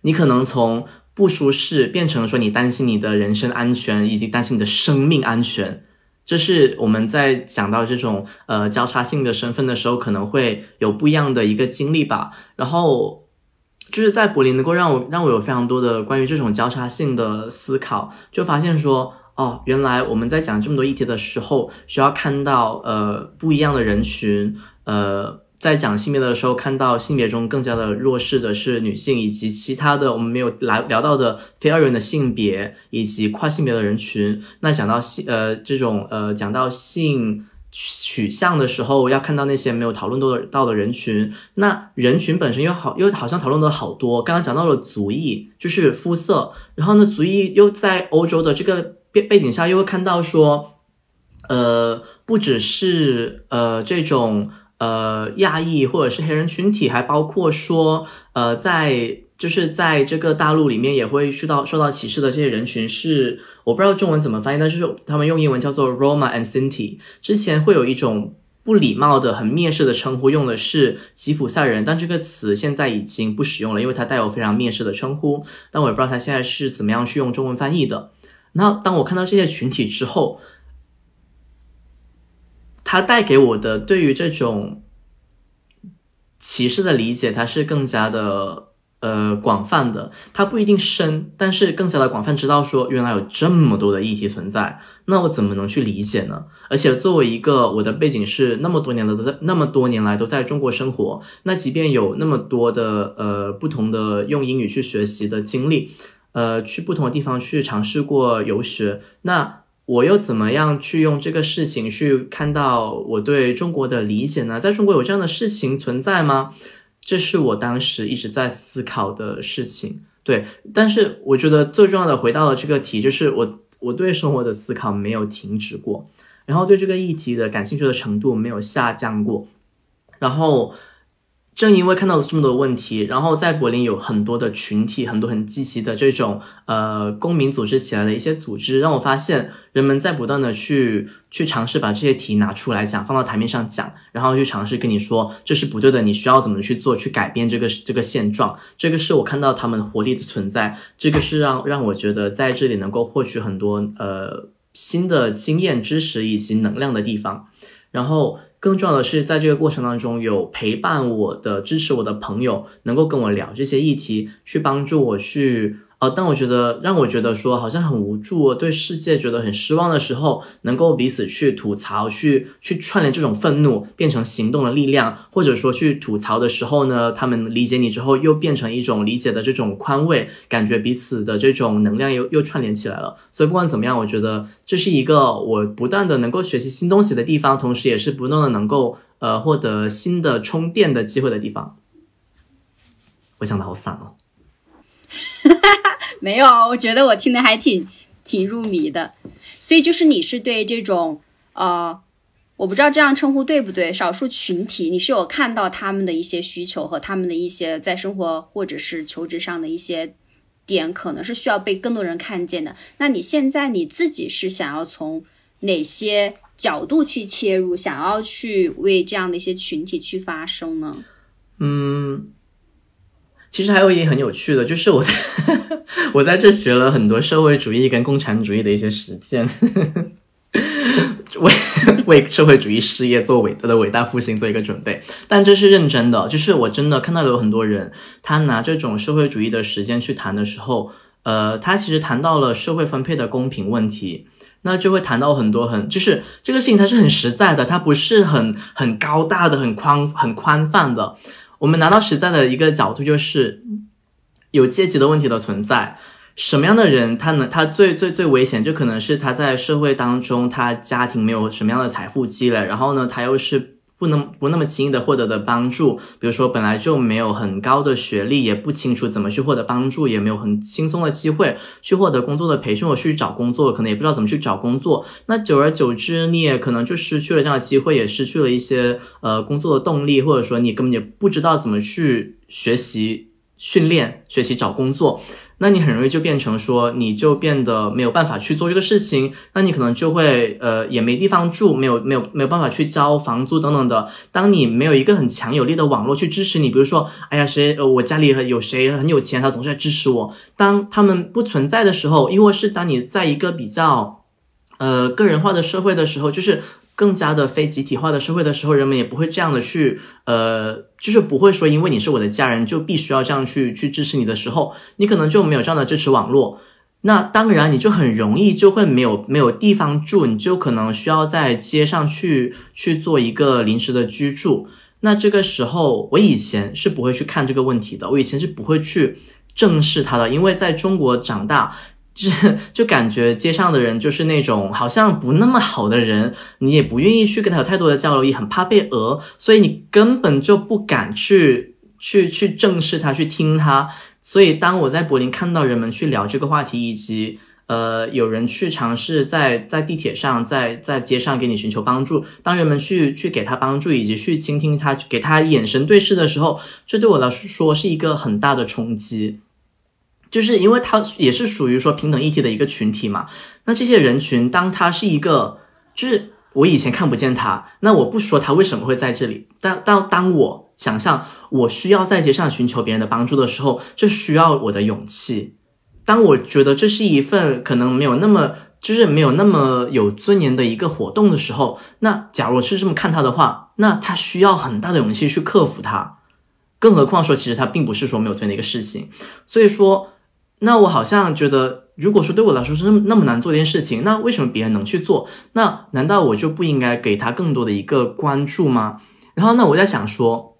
Speaker 1: 你可能从不舒适变成说你担心你的人身安全，以及担心你的生命安全。这是我们在讲到这种呃交叉性的身份的时候，可能会有不一样的一个经历吧。然后就是在柏林能够让我让我有非常多的关于这种交叉性的思考，就发现说。哦，原来我们在讲这么多议题的时候，需要看到呃不一样的人群，呃，在讲性别的时候，看到性别中更加的弱势的是女性，以及其他的我们没有来聊到的非二元的性别以及跨性别的人群。那讲到性呃这种呃讲到性取向的时候，要看到那些没有讨论到的到的人群。那人群本身又好又好像讨论的好多，刚刚讲到了族裔，就是肤色，然后呢族裔又在欧洲的这个。背背景下又会看到说，呃，不只是呃这种呃亚裔或者是黑人群体，还包括说呃在就是在这个大陆里面也会受到受到歧视的这些人群是我不知道中文怎么翻译，但是他们用英文叫做 Roma and Sinti。之前会有一种不礼貌的、很蔑视的称呼，用的是吉普赛人，但这个词现在已经不使用了，因为它带有非常蔑视的称呼。但我也不知道他现在是怎么样去用中文翻译的。那当我看到这些群体之后，它带给我的对于这种歧视的理解，它是更加的呃广泛的。它不一定深，但是更加的广泛，知道说原来有这么多的议题存在。那我怎么能去理解呢？而且作为一个我的背景是那么多年的都在那么多年来都在中国生活，那即便有那么多的呃不同的用英语去学习的经历。呃，去不同的地方去尝试过游学，那我又怎么样去用这个事情去看到我对中国的理解呢？在中国有这样的事情存在吗？这是我当时一直在思考的事情。对，但是我觉得最重要的回到了这个题，就是我我对生活的思考没有停止过，然后对这个议题的感兴趣的程度没有下降过，然后。正因为看到了这么多问题，然后在柏林有很多的群体，很多很积极的这种呃公民组织起来的一些组织，让我发现人们在不断的去去尝试把这些题拿出来讲，放到台面上讲，然后去尝试跟你说这是不对的，你需要怎么去做去改变这个这个现状。这个是我看到他们活力的存在，这个是让让我觉得在这里能够获取很多呃新的经验、知识以及能量的地方，然后。更重要的是，在这个过程当中，有陪伴我的、支持我的朋友，能够跟我聊这些议题，去帮助我去。但我觉得让我觉得说好像很无助，对世界觉得很失望的时候，能够彼此去吐槽，去去串联这种愤怒变成行动的力量，或者说去吐槽的时候呢，他们理解你之后又变成一种理解的这种宽慰，感觉彼此的这种能量又又串联起来了。所以不管怎么样，我觉得这是一个我不断的能够学习新东西的地方，同时也是不断的能够呃获得新的充电的机会的地方。我想的好散哦。
Speaker 2: 没有，我觉得我听的还挺挺入迷的。所以就是你是对这种呃，我不知道这样称呼对不对，少数群体，你是有看到他们的一些需求和他们的一些在生活或者是求职上的一些点，可能是需要被更多人看见的。那你现在你自己是想要从哪些角度去切入，想要去为这样的一些群体去发声呢？
Speaker 1: 嗯。其实还有一点很有趣的，就是我在 我在这学了很多社会主义跟共产主义的一些实践，为为社会主义事业做伟大的伟大复兴做一个准备。但这是认真的，就是我真的看到有很多人，他拿这种社会主义的实践去谈的时候，呃，他其实谈到了社会分配的公平问题，那就会谈到很多很，就是这个事情它是很实在的，它不是很很高大的、很宽很宽泛的。我们拿到实在的一个角度，就是有阶级的问题的存在。什么样的人，他能他最最最危险，就可能是他在社会当中，他家庭没有什么样的财富积累，然后呢，他又是不能不那么轻易的获得的帮助，比如说本来就没有很高的学历，也不清楚怎么去获得帮助，也没有很轻松的机会去获得工作的培训或去找工作，可能也不知道怎么去找工作，那久而久之，你也可能就失去了这样的机会，也失去了一些呃工作的动力，或者说你根本也不知道怎么去学习、训练、学习找工作。那你很容易就变成说，你就变得没有办法去做这个事情，那你可能就会呃也没地方住，没有没有没有办法去交房租等等的。当你没有一个很强有力的网络去支持你，比如说，哎呀谁呃我家里有谁很有钱，他总是在支持我。当他们不存在的时候，亦或是当你在一个比较呃个人化的社会的时候，就是。更加的非集体化的社会的时候，人们也不会这样的去，呃，就是不会说因为你是我的家人就必须要这样去去支持你的时候，你可能就没有这样的支持网络。那当然你就很容易就会没有没有地方住，你就可能需要在街上去去做一个临时的居住。那这个时候，我以前是不会去看这个问题的，我以前是不会去正视它的，因为在中国长大。就是就感觉街上的人就是那种好像不那么好的人，你也不愿意去跟他有太多的交流，也很怕被讹，所以你根本就不敢去去去正视他，去听他。所以当我在柏林看到人们去聊这个话题，以及呃有人去尝试在在地铁上、在在街上给你寻求帮助，当人们去去给他帮助，以及去倾听他，给他眼神对视的时候，这对我来说是一个很大的冲击。就是因为他也是属于说平等议题的一个群体嘛，那这些人群，当他是一个，就是我以前看不见他，那我不说他为什么会在这里，但但当我想象我需要在街上寻求别人的帮助的时候，这需要我的勇气。当我觉得这是一份可能没有那么，就是没有那么有尊严的一个活动的时候，那假如是这么看他的话，那他需要很大的勇气去克服它，更何况说其实他并不是说没有尊严的一个事情，所以说。那我好像觉得，如果说对我来说是那么那么难做一件事情，那为什么别人能去做？那难道我就不应该给他更多的一个关注吗？然后，那我在想说，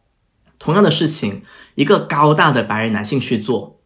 Speaker 1: 同样的事情，一个高大的白人男性去做，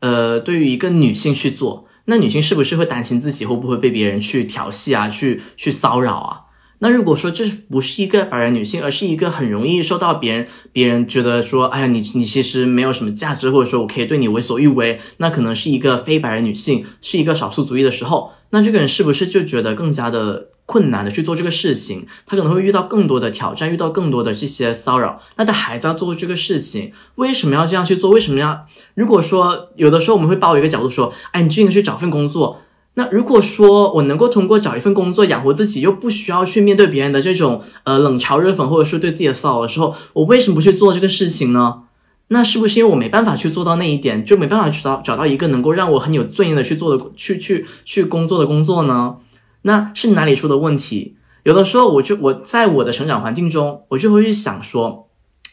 Speaker 1: 呃，对于一个女性去做，那女性是不是会担心自己会不会被别人去调戏啊，去去骚扰啊？那如果说这不是一个白人女性，而是一个很容易受到别人别人觉得说，哎呀，你你其实没有什么价值，或者说我可以对你为所欲为，那可能是一个非白人女性，是一个少数族裔的时候，那这个人是不是就觉得更加的困难的去做这个事情？他可能会遇到更多的挑战，遇到更多的这些骚扰，那他还在做这个事情，为什么要这样去做？为什么要？如果说有的时候我们会抱一个角度说，哎，你就应该去找份工作。那如果说我能够通过找一份工作养活自己，又不需要去面对别人的这种呃冷嘲热讽，或者是对自己的骚扰的时候，我为什么不去做这个事情呢？那是不是因为我没办法去做到那一点，就没办法去找找到一个能够让我很有尊严的去做的去去去工作的工作呢？那是哪里出的问题？有的时候我就我在我的成长环境中，我就会去想说，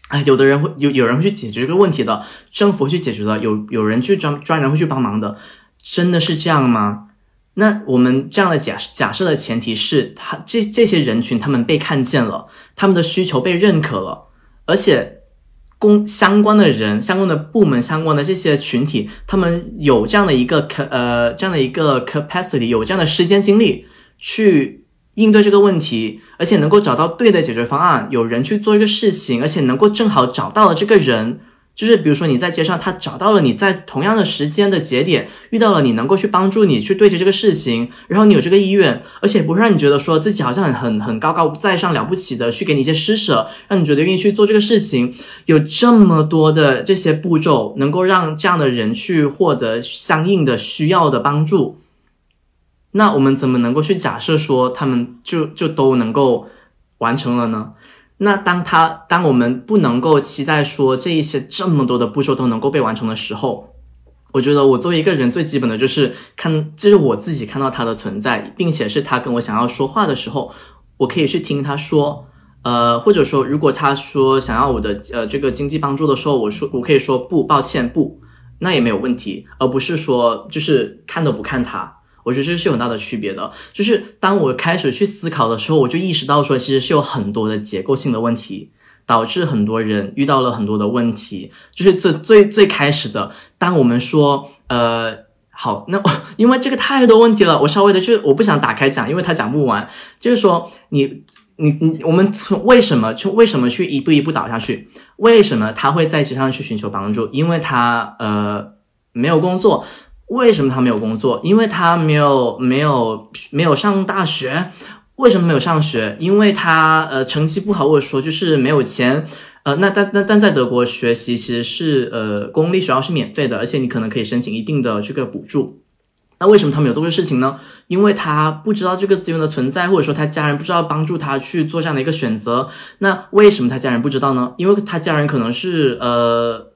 Speaker 1: 哎，有的人会有有人会去解决这个问题的，政府去解决的，有有人去专专人会去帮忙的，真的是这样吗？那我们这样的假假设的前提是他这这些人群他们被看见了，他们的需求被认可了，而且公相关的人、相关的部门、相关的这些群体，他们有这样的一个可呃这样的一个 capacity，有这样的时间精力去应对这个问题，而且能够找到对的解决方案，有人去做一个事情，而且能够正好找到了这个人。就是比如说你在街上，他找到了你在同样的时间的节点遇到了你能够去帮助你去对接这个事情，然后你有这个意愿，而且不会让你觉得说自己好像很很很高高在上了不起的去给你一些施舍，让你觉得愿意去做这个事情。有这么多的这些步骤，能够让这样的人去获得相应的需要的帮助，那我们怎么能够去假设说他们就就都能够完成了呢？那当他当我们不能够期待说这一些这么多的步骤都能够被完成的时候，我觉得我作为一个人最基本的就是看，这是我自己看到他的存在，并且是他跟我想要说话的时候，我可以去听他说，呃，或者说如果他说想要我的呃这个经济帮助的时候，我说我可以说不，抱歉不，那也没有问题，而不是说就是看都不看他。我觉得这是有很大的区别的。就是当我开始去思考的时候，我就意识到说，其实是有很多的结构性的问题，导致很多人遇到了很多的问题。就是最最最开始的，当我们说呃好，那因为这个太多问题了，我稍微的就我不想打开讲，因为他讲不完。就是说你。你你我们从为什么去为什么去一步一步倒下去？为什么他会在街上去寻求帮助？因为他呃没有工作。为什么他没有工作？因为他没有没有没有上大学。为什么没有上学？因为他呃成绩不好，或者说就是没有钱。呃，那但但但在德国学习其实是呃公立学校是免费的，而且你可能可以申请一定的这个补助。那为什么他没有做这个事情呢？因为他不知道这个资源的存在，或者说他家人不知道帮助他去做这样的一个选择。那为什么他家人不知道呢？因为他家人可能是呃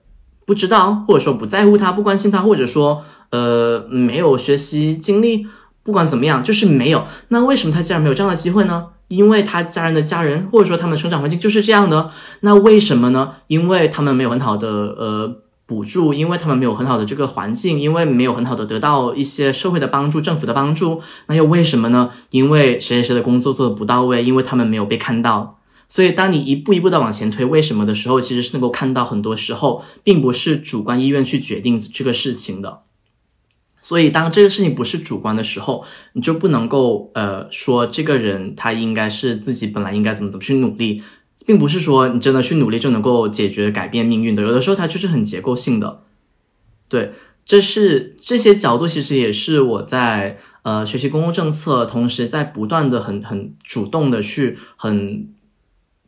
Speaker 1: 不知道，或者说不在乎他，不关心他，或者说呃没有学习经历。不管怎么样，就是没有。那为什么他家人没有这样的机会呢？因为他家人的家人，或者说他们的成长环境就是这样的。那为什么呢？因为他们没有很好的呃。补助，因为他们没有很好的这个环境，因为没有很好的得到一些社会的帮助、政府的帮助，那又为什么呢？因为谁谁谁的工作做的不到位，因为他们没有被看到。所以，当你一步一步的往前推，为什么的时候，其实是能够看到很多时候，并不是主观意愿去决定这个事情的。所以，当这个事情不是主观的时候，你就不能够呃说这个人他应该是自己本来应该怎么怎么去努力。并不是说你真的去努力就能够解决改变命运的，有的时候它就是很结构性的。对，这是这些角度，其实也是我在呃学习公共政策，同时在不断的很很主动的去很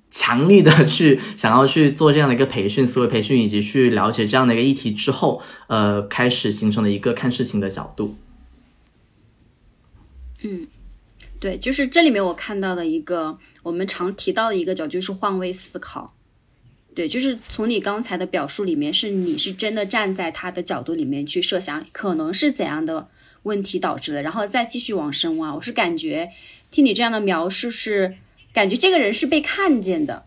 Speaker 1: 强力的去想要去做这样的一个培训，思维培训，以及去了解这样的一个议题之后，呃，开始形成的一个看事情的角度。
Speaker 2: 嗯。对，就是这里面我看到的一个我们常提到的一个角，就是换位思考。对，就是从你刚才的表述里面，是你是真的站在他的角度里面去设想，可能是怎样的问题导致的，然后再继续往深挖。我是感觉听你这样的描述，是感觉这个人是被看见的，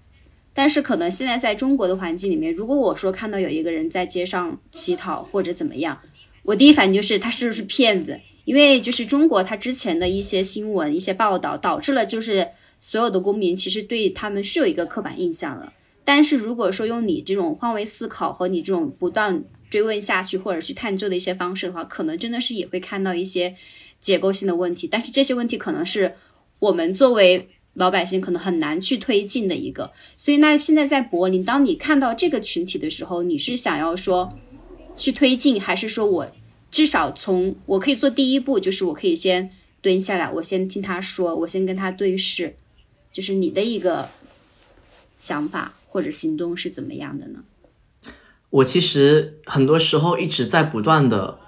Speaker 2: 但是可能现在在中国的环境里面，如果我说看到有一个人在街上乞讨或者怎么样，我第一反应就是他是不是骗子。因为就是中国，它之前的一些新闻、一些报道，导致了就是所有的公民其实对他们是有一个刻板印象的。但是如果说用你这种换位思考和你这种不断追问下去，或者去探究的一些方式的话，可能真的是也会看到一些结构性的问题。但是这些问题可能是我们作为老百姓可能很难去推进的一个。所以那现在在柏林，当你看到这个群体的时候，你是想要说去推进，还是说我？至少从我可以做第一步，就是我可以先蹲下来，我先听他说，我先跟他对视，就是你的一个想法或者行动是怎么样的呢？
Speaker 1: 我其实很多时候一直在不断的，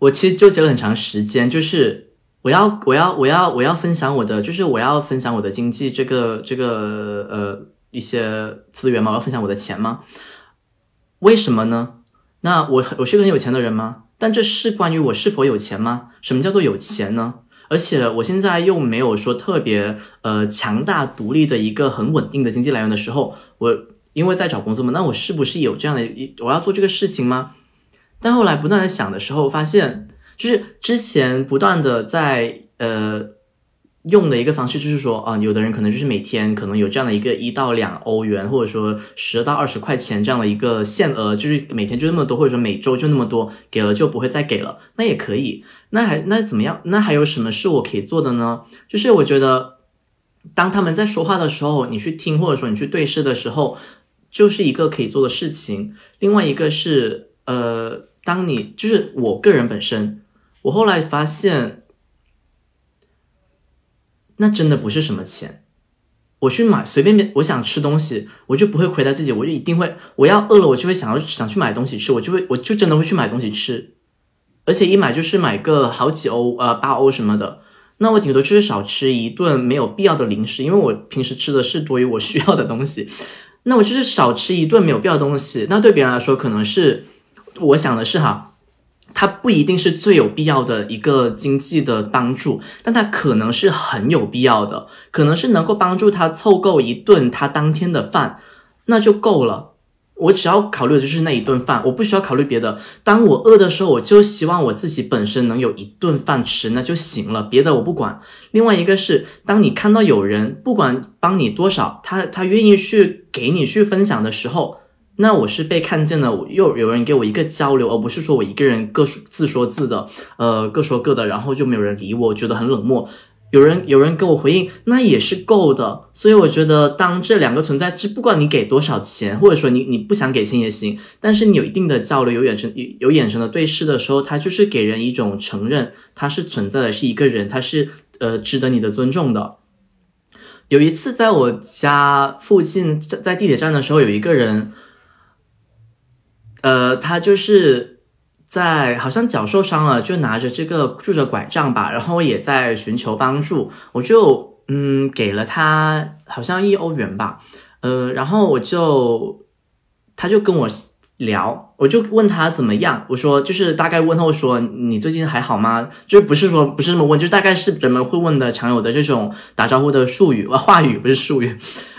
Speaker 1: 我其实纠结了很长时间，就是我要我要我要我要分享我的，就是我要分享我的经济这个这个呃一些资源吗？我要分享我的钱吗？为什么呢？那我我是个很有钱的人吗？但这是关于我是否有钱吗？什么叫做有钱呢？而且我现在又没有说特别呃强大独立的一个很稳定的经济来源的时候，我因为在找工作嘛，那我是不是有这样的一我要做这个事情吗？但后来不断的想的时候，发现就是之前不断的在呃。用的一个方式就是说，啊，有的人可能就是每天可能有这样的一个一到两欧元，或者说十到二十块钱这样的一个限额，就是每天就那么多，或者说每周就那么多，给了就不会再给了，那也可以。那还那怎么样？那还有什么是我可以做的呢？就是我觉得，当他们在说话的时候，你去听，或者说你去对视的时候，就是一个可以做的事情。另外一个是，呃，当你就是我个人本身，我后来发现。那真的不是什么钱，我去买随便便，我想吃东西，我就不会亏待自己，我就一定会，我要饿了，我就会想要想去买东西吃，我就会，我就真的会去买东西吃，而且一买就是买个好几欧，呃，八欧什么的，那我顶多就是少吃一顿没有必要的零食，因为我平时吃的是多于我需要的东西，那我就是少吃一顿没有必要的东西，那对别人来说可能是，我想的是哈。它不一定是最有必要的一个经济的帮助，但它可能是很有必要的，可能是能够帮助他凑够一顿他当天的饭，那就够了。我只要考虑的就是那一顿饭，我不需要考虑别的。当我饿的时候，我就希望我自己本身能有一顿饭吃，那就行了，别的我不管。另外一个是，当你看到有人不管帮你多少，他他愿意去给你去分享的时候，那我是被看见了，又有人给我一个交流，而不是说我一个人各说自说自的，呃，各说各的，然后就没有人理我，觉得很冷漠。有人 有人给我回应，那也是够的。所以我觉得，当这两个存在，是不管你给多少钱，或者说你你不想给钱也行，但是你有一定的交流，有眼神有有眼神的对视的时候，他就是给人一种承认他是存在的，是一个人，他是呃值得你的尊重的。有一次在我家附近，在在地铁站的时候，有一个人，呃，他就是。在好像脚受伤了，就拿着这个拄着拐杖吧，然后也在寻求帮助。我就嗯给了他好像一欧元吧，呃，然后我就他就跟我聊，我就问他怎么样，我说就是大概问候说你最近还好吗？就是不是说不是这么问，就大概是人们会问的常有的这种打招呼的术语话语，不是术语，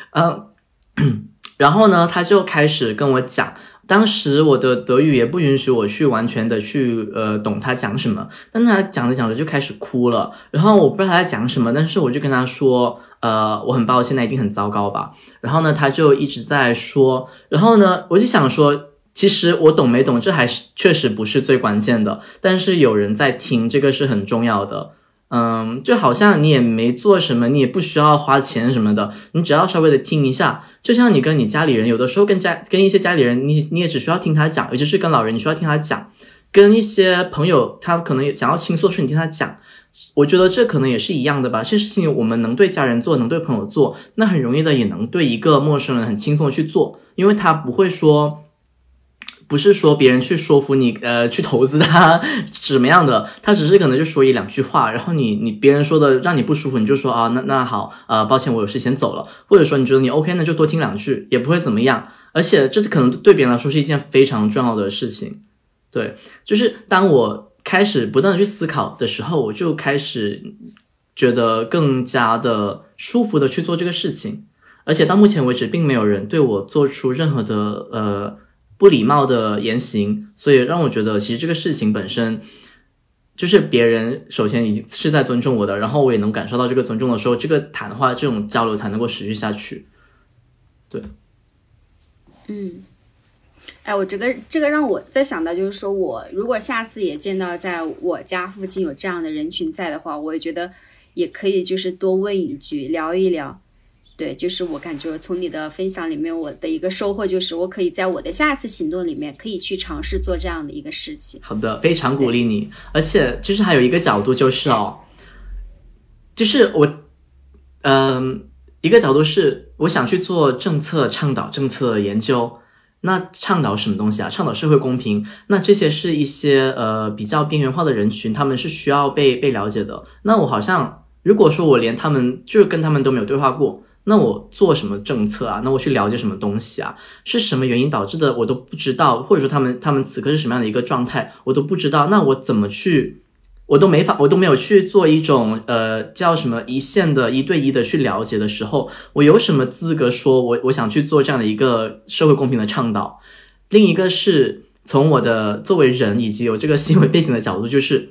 Speaker 1: 嗯，然后呢，他就开始跟我讲。当时我的德语也不允许我去完全的去呃懂他讲什么，但他讲着讲着就开始哭了，然后我不知道他在讲什么，但是我就跟他说，呃，我很抱歉，那一定很糟糕吧。然后呢，他就一直在说，然后呢，我就想说，其实我懂没懂，这还是确实不是最关键的，但是有人在听，这个是很重要的。嗯，就好像你也没做什么，你也不需要花钱什么的，你只要稍微的听一下，就像你跟你家里人，有的时候跟家跟一些家里人，你你也只需要听他讲，尤其是跟老人，你需要听他讲，跟一些朋友，他可能也想要倾诉，是你听他讲，我觉得这可能也是一样的吧。这事情我们能对家人做，能对朋友做，那很容易的也能对一个陌生人很轻松的去做，因为他不会说。不是说别人去说服你，呃，去投资他什么样的，他只是可能就说一两句话，然后你你别人说的让你不舒服，你就说啊，那那好，呃，抱歉，我有事先走了，或者说你觉得你 OK，那就多听两句，也不会怎么样，而且这可能对别人来说是一件非常重要的事情，对，就是当我开始不断的去思考的时候，我就开始觉得更加的舒服的去做这个事情，而且到目前为止，并没有人对我做出任何的呃。不礼貌的言行，所以让我觉得，其实这个事情本身就是别人首先已经是在尊重我的，然后我也能感受到这个尊重的时候，这个谈话这种交流才能够持续下去。对，
Speaker 2: 嗯，哎，我这个这个让我在想到，就是说我如果下次也见到在我家附近有这样的人群在的话，我也觉得也可以，就是多问一句，聊一聊。对，就是我感觉从你的分享里面，我的一个收获就是，我可以在我的下次行动里面，可以去尝试做这样的一个事情。
Speaker 1: 好的，非常鼓励你。而且，其实还有一个角度就是哦，就是我，嗯，一个角度是我想去做政策倡导、政策研究。那倡导什么东西啊？倡导社会公平。那这些是一些呃比较边缘化的人群，他们是需要被被了解的。那我好像，如果说我连他们就是跟他们都没有对话过。那我做什么政策啊？那我去了解什么东西啊？是什么原因导致的？我都不知道，或者说他们他们此刻是什么样的一个状态，我都不知道。那我怎么去？我都没法，我都没有去做一种呃叫什么一线的一对一的去了解的时候，我有什么资格说我我想去做这样的一个社会公平的倡导？另一个是从我的作为人以及有这个行为背景的角度，就是。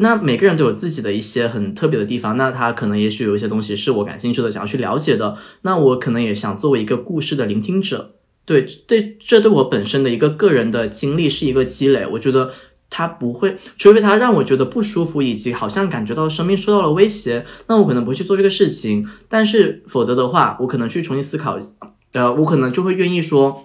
Speaker 1: 那每个人都有自己的一些很特别的地方，那他可能也许有一些东西是我感兴趣的，想要去了解的。那我可能也想作为一个故事的聆听者，对对，这对我本身的一个个人的经历是一个积累。我觉得他不会，除非他让我觉得不舒服，以及好像感觉到生命受到了威胁，那我可能不去做这个事情。但是否则的话，我可能去重新思考，呃，我可能就会愿意说。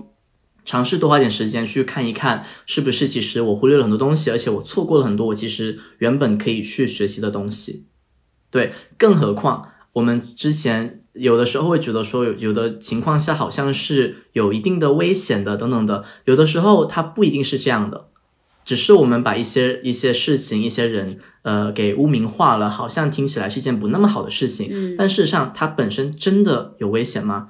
Speaker 1: 尝试多花点时间去看一看，是不是其实我忽略了很多东西，而且我错过了很多我其实原本可以去学习的东西。对，更何况我们之前有的时候会觉得说，有有的情况下好像是有一定的危险的等等的，有的时候它不一定是这样的，只是我们把一些一些事情、一些人，呃，给污名化了，好像听起来是一件不那么好的事情。嗯，但事实上它本身真的有危险吗？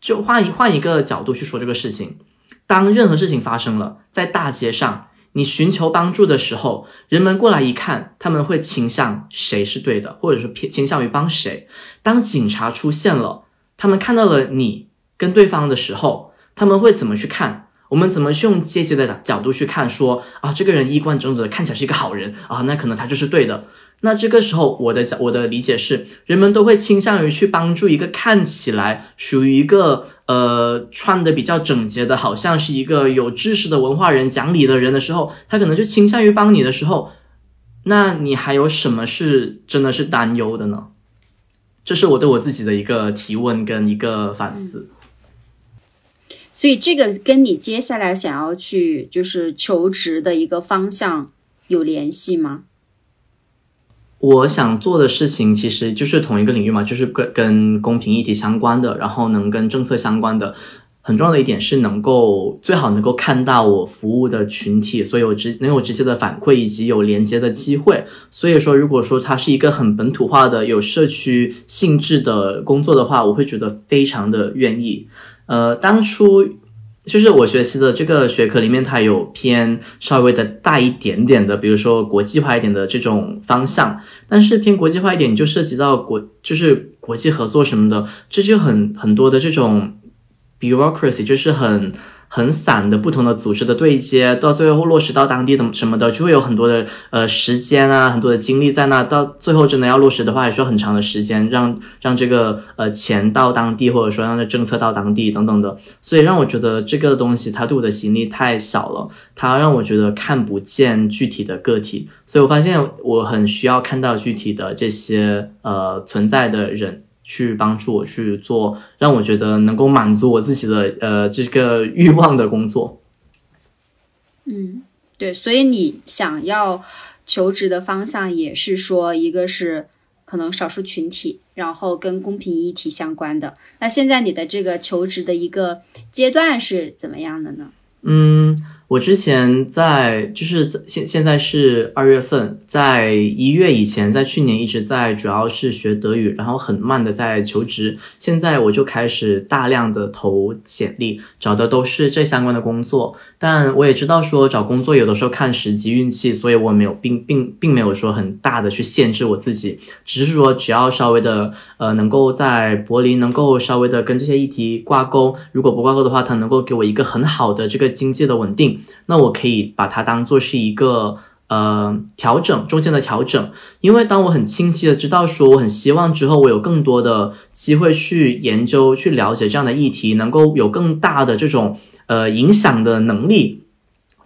Speaker 1: 就换一换一个角度去说这个事情。当任何事情发生了，在大街上，你寻求帮助的时候，人们过来一看，他们会倾向谁是对的，或者是偏倾向于帮谁。当警察出现了，他们看到了你跟对方的时候，他们会怎么去看？我们怎么去用阶级的角度去看？说啊，这个人衣冠整整，看起来是一个好人啊，那可能他就是对的。那这个时候，我的我的理解是，人们都会倾向于去帮助一个看起来属于一个呃穿的比较整洁的，好像是一个有知识的文化人、讲理的人的时候，他可能就倾向于帮你的时候，那你还有什么是真的是担忧的呢？这是我对我自己的一个提问跟一个反思。
Speaker 2: 所以这个跟你接下来想要去就是求职的一个方向有联系吗？
Speaker 1: 我想做的事情其实就是同一个领域嘛，就是跟跟公平议题相关的，然后能跟政策相关的。很重要的一点是能够最好能够看到我服务的群体，所以有直能有直接的反馈以及有连接的机会。所以说，如果说它是一个很本土化的、有社区性质的工作的话，我会觉得非常的愿意。呃，当初。就是我学习的这个学科里面，它有偏稍微的大一点点的，比如说国际化一点的这种方向。但是偏国际化一点，你就涉及到国，就是国际合作什么的，这就很很多的这种 bureaucracy，就是很。很散的不同的组织的对接，到最后落实到当地的什么的，就会有很多的呃时间啊，很多的精力在那。到最后真的要落实的话，也需要很长的时间，让让这个呃钱到当地，或者说让这政策到当地等等的。所以让我觉得这个东西它对我的吸引力太小了，它让我觉得看不见具体的个体。所以我发现我很需要看到具体的这些呃存在的人。去帮助我去做，让我觉得能够满足我自己的呃这个欲望的工作。
Speaker 2: 嗯，对，所以你想要求职的方向也是说，一个是可能少数群体，然后跟公平议题相关的。那现在你的这个求职的一个阶段是怎么样的呢？
Speaker 1: 嗯。我之前在就是现现在是二月份，在一月以前，在去年一直在主要是学德语，然后很慢的在求职。现在我就开始大量的投简历，找的都是这相关的工作。但我也知道说找工作有的时候看时机运气，所以我没有并并并没有说很大的去限制我自己，只是说只要稍微的呃能够在柏林能够稍微的跟这些议题挂钩，如果不挂钩的话，它能够给我一个很好的这个经济的稳定。那我可以把它当做是一个呃调整中间的调整，因为当我很清晰的知道说我很希望之后我有更多的机会去研究去了解这样的议题，能够有更大的这种呃影响的能力，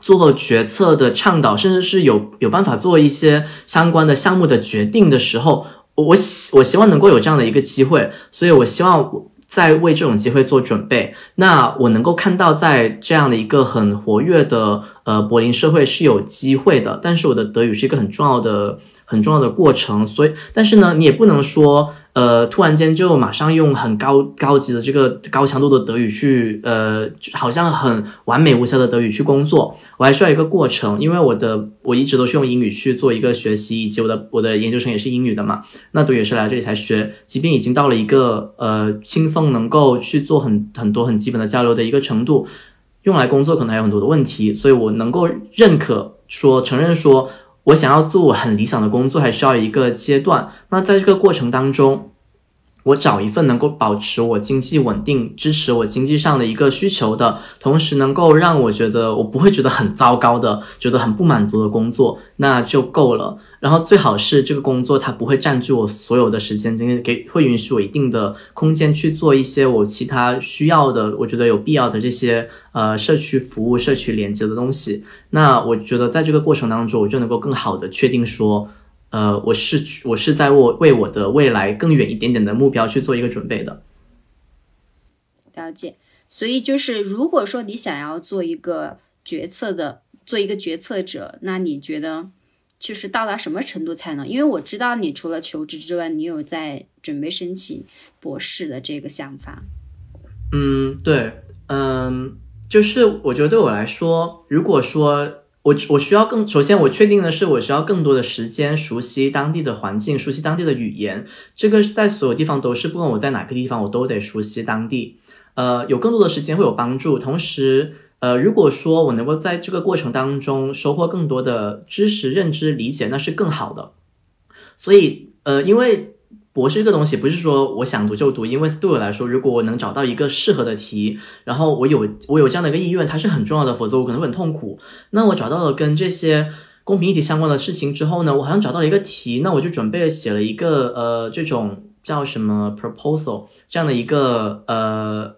Speaker 1: 做决策的倡导，甚至是有有办法做一些相关的项目的决定的时候，我希我希望能够有这样的一个机会，所以我希望。在为这种机会做准备，那我能够看到，在这样的一个很活跃的呃柏林社会是有机会的，但是我的德语是一个很重要的。很重要的过程，所以，但是呢，你也不能说，呃，突然间就马上用很高高级的这个高强度的德语去，呃，好像很完美无瑕的德语去工作。我还需要一个过程，因为我的我一直都是用英语去做一个学习，以及我的我的研究生也是英语的嘛。那德语是来这里才学，即便已经到了一个呃轻松能够去做很很多很基本的交流的一个程度，用来工作可能还有很多的问题，所以我能够认可说承认说。我想要做很理想的工作，还需要一个阶段。那在这个过程当中。我找一份能够保持我经济稳定、支持我经济上的一个需求的，同时能够让我觉得我不会觉得很糟糕的、觉得很不满足的工作，那就够了。然后最好是这个工作它不会占据我所有的时间精力，给会允许我一定的空间去做一些我其他需要的、我觉得有必要的这些呃社区服务、社区连接的东西。那我觉得在这个过程当中，我就能够更好的确定说。呃，我是我是在我为我的未来更远一点点的目标去做一个准备的。
Speaker 2: 了解，所以就是如果说你想要做一个决策的，做一个决策者，那你觉得就是到达什么程度才能？因为我知道你除了求职之外，你有在准备申请博士的这个想法。
Speaker 1: 嗯，对，嗯，就是我觉得对我来说，如果说。我我需要更，首先我确定的是，我需要更多的时间熟悉当地的环境，熟悉当地的语言。这个是在所有地方都是，不管我在哪个地方，我都得熟悉当地。呃，有更多的时间会有帮助。同时，呃，如果说我能够在这个过程当中收获更多的知识、认知、理解，那是更好的。所以，呃，因为博士这个东西不是说我想读就读，因为对我来说，如果我能找到一个适合的题，然后我有我有这样的一个意愿，它是很重要的，否则我可能会很痛苦。那我找到了跟这些公平议题相关的事情之后呢，我好像找到了一个题，那我就准备写了一个呃这种叫什么 proposal 这样的一个呃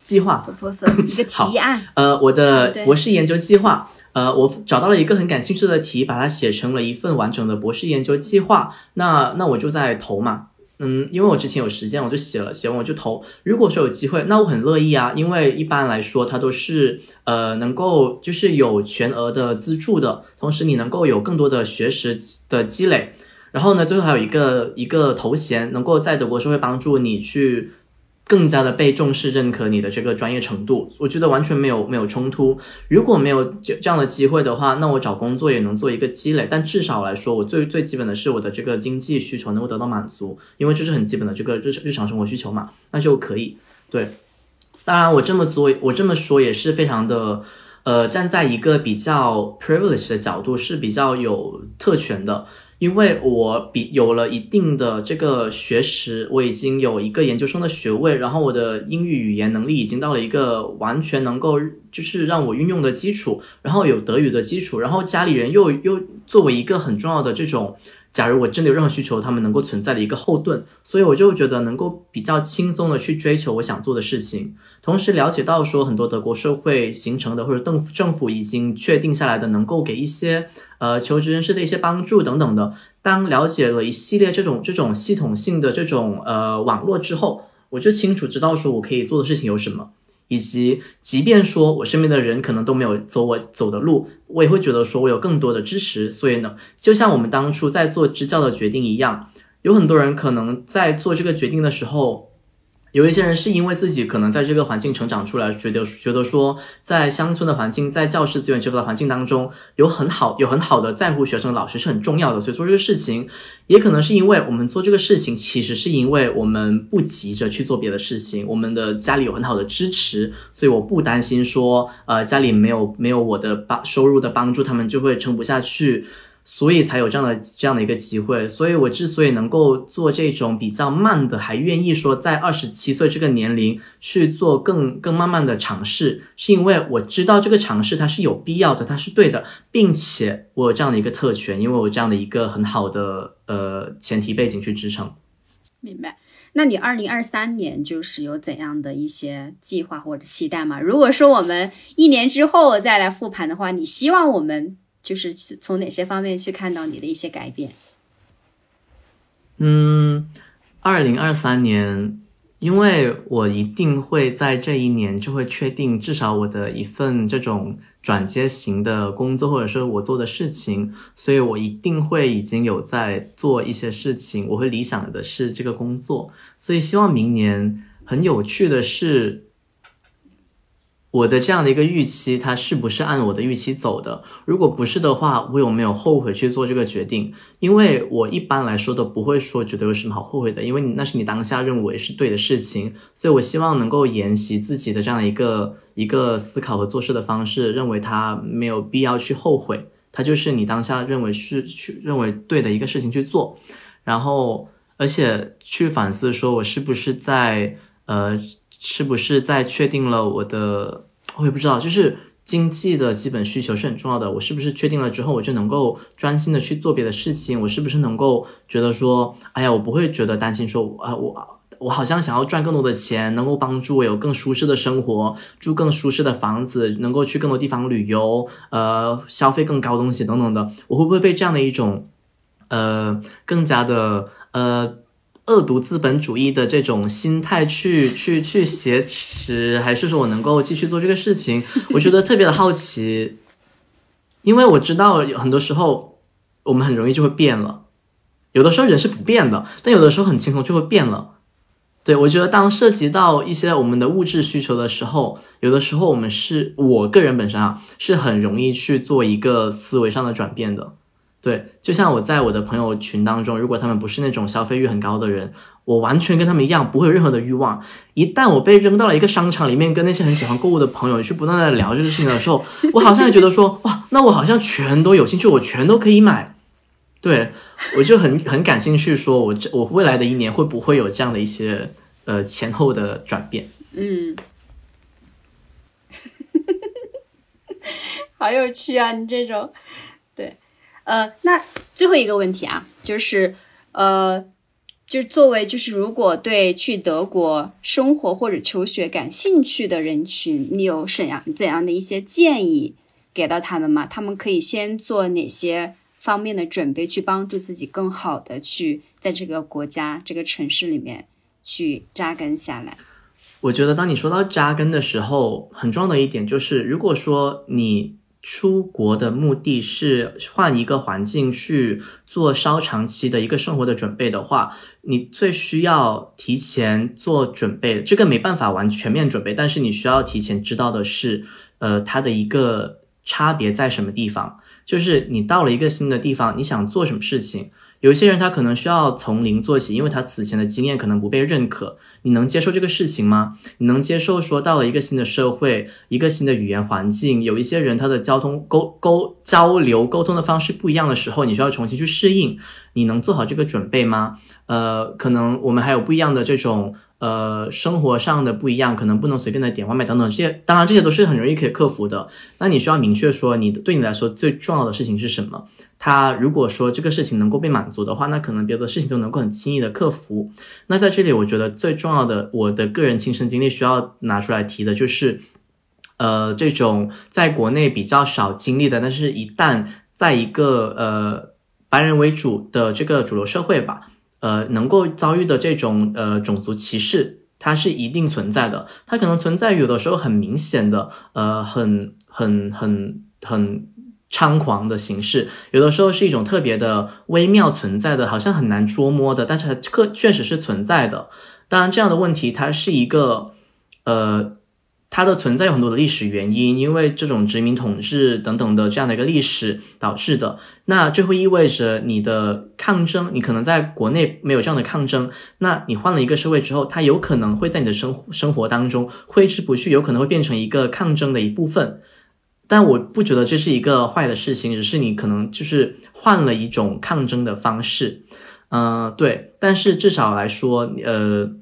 Speaker 1: 计划
Speaker 2: proposal 一个提案，
Speaker 1: 呃我的博士研究计划。呃，我找到了一个很感兴趣的题，把它写成了一份完整的博士研究计划。那那我就在投嘛，嗯，因为我之前有时间，我就写了，写完我就投。如果说有机会，那我很乐意啊，因为一般来说它都是呃能够就是有全额的资助的，同时你能够有更多的学识的积累。然后呢，最后还有一个一个头衔，能够在德国社会帮助你去更加的被重视、认可你的这个专业程度，我觉得完全没有没有冲突。如果没有这这样的机会的话，那我找工作也能做一个积累。但至少来说，我最最基本的是我的这个经济需求能够得到满足，因为这是很基本的这个日日常生活需求嘛，那就可以。对，当然我这么做，我这么说也是非常的，呃，站在一个比较 privilege 的角度是比较有特权的。因为我比有了一定的这个学识，我已经有一个研究生的学位，然后我的英语语言能力已经到了一个完全能够就是让我运用的基础，然后有德语的基础，然后家里人又又作为一个很重要的这种，假如我真的有任何需求，他们能够存在的一个后盾，所以我就觉得能够比较轻松的去追求我想做的事情，同时了解到说很多德国社会形成的或者政府政府已经确定下来的，能够给一些。呃，求职人士的一些帮助等等的。当了解了一系列这种这种系统性的这种呃网络之后，我就清楚知道说我可以做的事情有什么，以及即便说我身边的人可能都没有走我走的路，我也会觉得说我有更多的支持。所以呢，就像我们当初在做支教的决定一样，有很多人可能在做这个决定的时候。有一些人是因为自己可能在这个环境成长出来，觉得觉得说在乡村的环境，在教师资源缺乏的环境当中，有很好有很好的在乎学生老师是很重要的，所以做这个事情，也可能是因为我们做这个事情，其实是因为我们不急着去做别的事情，我们的家里有很好的支持，所以我不担心说，呃，家里没有没有我的帮收入的帮助，他们就会撑不下去。所以才有这样的这样的一个机会，所以我之所以能够做这种比较慢的，还愿意说在二十七岁这个年龄去做更更慢慢的尝试，是因为我知道这个尝试它是有必要的，它是对的，并且我有这样的一个特权，因为我这样的一个很好的呃前提背景去支撑。
Speaker 2: 明白？那你二零二三年就是有怎样的一些计划或者期待吗？如果说我们一年之后再来复盘的话，你希望我们？就是从哪些方面去看到你的一些改变？
Speaker 1: 嗯，二零二三年，因为我一定会在这一年就会确定至少我的一份这种转接型的工作，或者说我做的事情，所以我一定会已经有在做一些事情。我会理想的是这个工作，所以希望明年很有趣的是。我的这样的一个预期，它是不是按我的预期走的？如果不是的话，我有没有后悔去做这个决定？因为我一般来说都不会说觉得有什么好后悔的，因为那是你当下认为是对的事情。所以我希望能够沿袭自己的这样的一个一个思考和做事的方式，认为他没有必要去后悔，他就是你当下认为是去认为对的一个事情去做，然后而且去反思说我是不是在呃。是不是在确定了我的，我也不知道，就是经济的基本需求是很重要的。我是不是确定了之后，我就能够专心的去做别的事情？我是不是能够觉得说，哎呀，我不会觉得担心说，啊，我我好像想要赚更多的钱，能够帮助我有更舒适的生活，住更舒适的房子，能够去更多地方旅游，呃，消费更高东西等等的，我会不会被这样的一种，呃，更加的，呃。恶毒资本主义的这种心态去 去去挟持，还是说我能够继续做这个事情？我觉得特别的好奇，因为我知道有很多时候我们很容易就会变了，有的时候人是不变的，但有的时候很轻松就会变了。对我觉得当涉及到一些我们的物质需求的时候，有的时候我们是我个人本身啊是很容易去做一个思维上的转变的。对，就像我在我的朋友群当中，如果他们不是那种消费欲很高的人，我完全跟他们一样，不会有任何的欲望。一旦我被扔到了一个商场里面，跟那些很喜欢购物的朋友去不断的聊这个事情的时候，我好像也觉得说，哇，那我好像全都有兴趣，我全都可以买。对，我就很很感兴趣，说我这我未来的一年会不会有这样的一些呃前后的转变？
Speaker 2: 嗯，好有趣啊！你这种，对，呃，那最后一个问题啊，就是呃，就是作为就是如果对去德国生活或者求学感兴趣的人群，你有怎样怎样的一些建议给到他们吗？他们可以先做哪些？方面的准备，去帮助自己更好的去在这个国家、这个城市里面去扎根下来。
Speaker 1: 我觉得，当你说到扎根的时候，很重要的一点就是，如果说你出国的目的是换一个环境去做稍长期的一个生活的准备的话，你最需要提前做准备。这个没办法完全面准备，但是你需要提前知道的是，呃，它的一个差别在什么地方。就是你到了一个新的地方，你想做什么事情？有一些人他可能需要从零做起，因为他此前的经验可能不被认可。你能接受这个事情吗？你能接受说到了一个新的社会，一个新的语言环境，有一些人他的交通沟沟交流沟通的方式不一样的时候，你需要重新去适应。你能做好这个准备吗？呃，可能我们还有不一样的这种。呃，生活上的不一样，可能不能随便的点外卖等等，这些当然这些都是很容易可以克服的。那你需要明确说，你对你来说最重要的事情是什么？他如果说这个事情能够被满足的话，那可能别的事情都能够很轻易的克服。那在这里，我觉得最重要的，我的个人亲身经历需要拿出来提的就是，呃，这种在国内比较少经历的，但是一旦在一个呃白人为主的这个主流社会吧。呃，能够遭遇的这种呃种族歧视，它是一定存在的。它可能存在于有的时候很明显的，呃，很很很很猖狂的形式；有的时候是一种特别的微妙存在的，好像很难捉摸的，但是它确确实是存在的。当然，这样的问题它是一个呃。它的存在有很多的历史原因，因为这种殖民统治等等的这样的一个历史导致的。那这会意味着你的抗争，你可能在国内没有这样的抗争，那你换了一个社会之后，它有可能会在你的生生活当中挥之不去，有可能会变成一个抗争的一部分。但我不觉得这是一个坏的事情，只是你可能就是换了一种抗争的方式。嗯，对。但是至少来说，呃。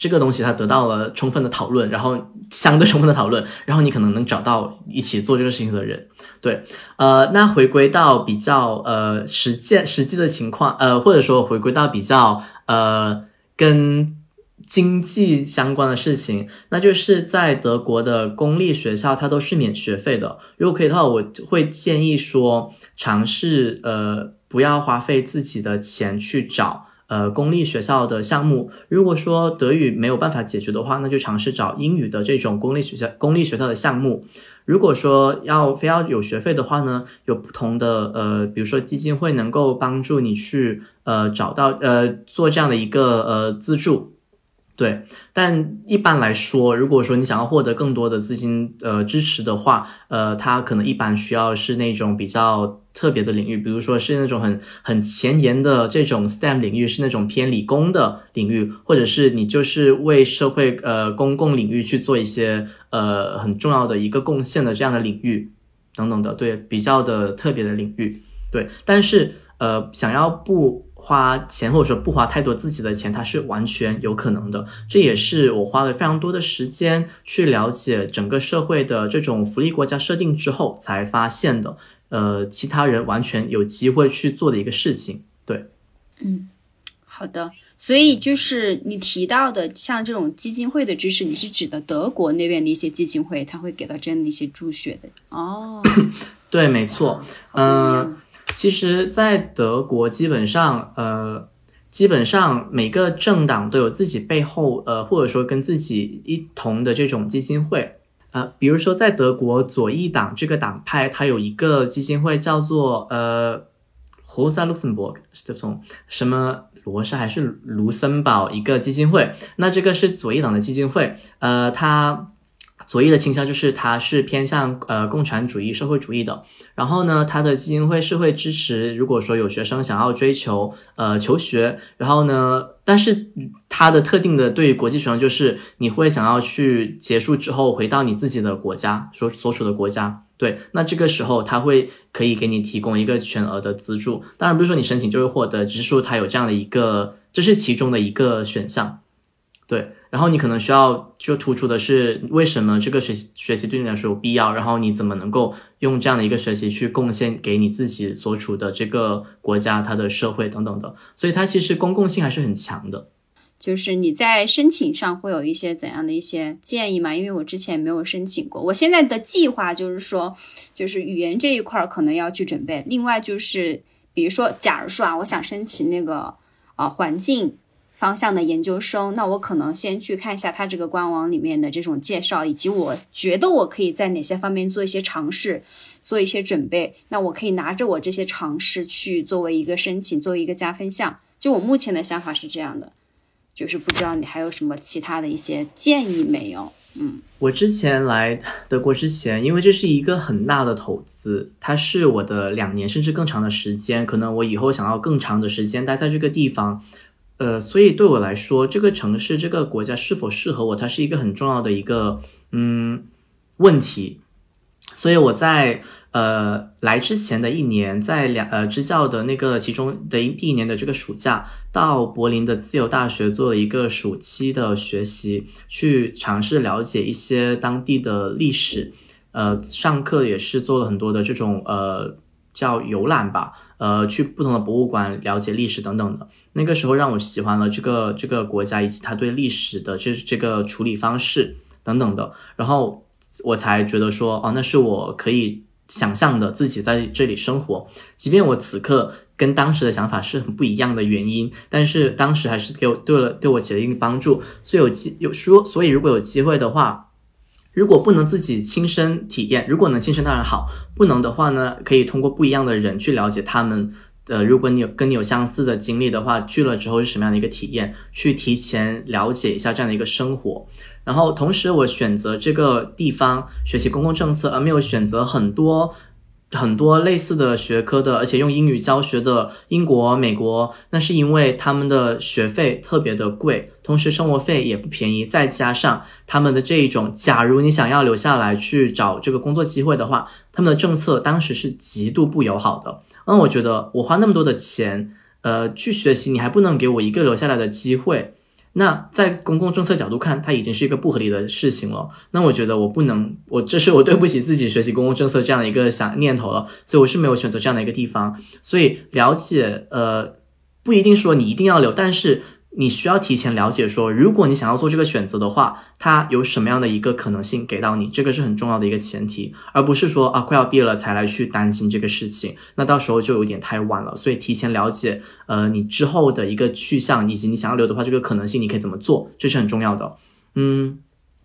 Speaker 1: 这个东西它得到了充分的讨论，然后相对充分的讨论，然后你可能能找到一起做这个事情的人。对，呃，那回归到比较呃实践实际的情况，呃，或者说回归到比较呃跟经济相关的事情，那就是在德国的公立学校它都是免学费的。如果可以的话，我会建议说尝试呃不要花费自己的钱去找。呃，公立学校的项目，如果说德语没有办法解决的话，那就尝试找英语的这种公立学校、公立学校的项目。如果说要非要有学费的话呢，有不同的呃，比如说基金会能够帮助你去呃找到呃做这样的一个呃资助。对，但一般来说，如果说你想要获得更多的资金呃支持的话，呃，它可能一般需要是那种比较特别的领域，比如说是那种很很前沿的这种 STEM 领域，是那种偏理工的领域，或者是你就是为社会呃公共领域去做一些呃很重要的一个贡献的这样的领域等等的，对，比较的特别的领域，对，但是呃想要不。花钱或者说不花太多自己的钱，它是完全有可能的。这也是我花了非常多的时间去了解整个社会的这种福利国家设定之后才发现的。呃，其他人完全有机会去做的一个事情。对，
Speaker 2: 嗯，好的。所以就是你提到的像这种基金会的知识，你是指的德国那边的一些基金会，他会给到这样的一些助学的。哦，
Speaker 1: 对，没错。嗯。其实，在德国，基本上，呃，基本上每个政党都有自己背后，呃，或者说跟自己一同的这种基金会，呃，比如说在德国左翼党这个党派，它有一个基金会叫做呃，Rosa Luxemburg 这种什么罗莎还是卢森堡一个基金会，那这个是左翼党的基金会，呃，它。左翼的倾向就是它是偏向呃共产主义、社会主义的。然后呢，它的基金会是会支持，如果说有学生想要追求呃求学，然后呢，但是它的特定的对于国际学生就是你会想要去结束之后回到你自己的国家所所属的国家。对，那这个时候他会可以给你提供一个全额的资助，当然不是说你申请就会获得，只是说他有这样的一个，这是其中的一个选项。对，然后你可能需要就突出的是为什么这个学习学习对你来说有必要，然后你怎么能够用这样的一个学习去贡献给你自己所处的这个国家、它的社会等等的，所以它其实公共性还是很强的。
Speaker 2: 就是你在申请上会有一些怎样的一些建议吗？因为我之前没有申请过，我现在的计划就是说，就是语言这一块可能要去准备。另外就是，比如说，假如说啊，我想申请那个啊环境方向的研究生，那我可能先去看一下他这个官网里面的这种介绍，以及我觉得我可以在哪些方面做一些尝试，做一些准备。那我可以拿着我这些尝试去作为一个申请，作为一个加分项。就我目前的想法是这样的。就是不知道你还有什么其他的一些建议没有？嗯，
Speaker 1: 我之前来德国之前，因为这是一个很大的投资，它是我的两年甚至更长的时间，可能我以后想要更长的时间待在这个地方，呃，所以对我来说，这个城市、这个国家是否适合我，它是一个很重要的一个嗯问题，所以我在。呃，来之前的一年，在两呃支教的那个其中的第一年的这个暑假，到柏林的自由大学做了一个暑期的学习，去尝试了解一些当地的历史。呃，上课也是做了很多的这种呃叫游览吧，呃，去不同的博物馆了解历史等等的。那个时候让我喜欢了这个这个国家以及他对历史的这这个处理方式等等的，然后我才觉得说，哦，那是我可以。想象的自己在这里生活，即便我此刻跟当时的想法是很不一样的原因，但是当时还是给我对了对我起了一定帮助。所以有机有说，所以如果有机会的话，如果不能自己亲身体验，如果能亲身当然好，不能的话呢，可以通过不一样的人去了解他们。呃，如果你有跟你有相似的经历的话，去了之后是什么样的一个体验？去提前了解一下这样的一个生活。然后同时，我选择这个地方学习公共政策，而没有选择很多很多类似的学科的，而且用英语教学的英国、美国，那是因为他们的学费特别的贵，同时生活费也不便宜，再加上他们的这一种，假如你想要留下来去找这个工作机会的话，他们的政策当时是极度不友好的。那我觉得我花那么多的钱，呃，去学习，你还不能给我一个留下来的机会。那在公共政策角度看，它已经是一个不合理的事情了。那我觉得我不能，我这是我对不起自己学习公共政策这样的一个想念头了，所以我是没有选择这样的一个地方。所以了解，呃，不一定说你一定要留，但是。你需要提前了解，说如果你想要做这个选择的话，它有什么样的一个可能性给到你，这个是很重要的一个前提，而不是说啊快要毕业了才来去担心这个事情，那到时候就有点太晚了。所以提前了解，呃，你之后的一个去向以及你想要留的话，这个可能性你可以怎么做，这是很重要的。嗯，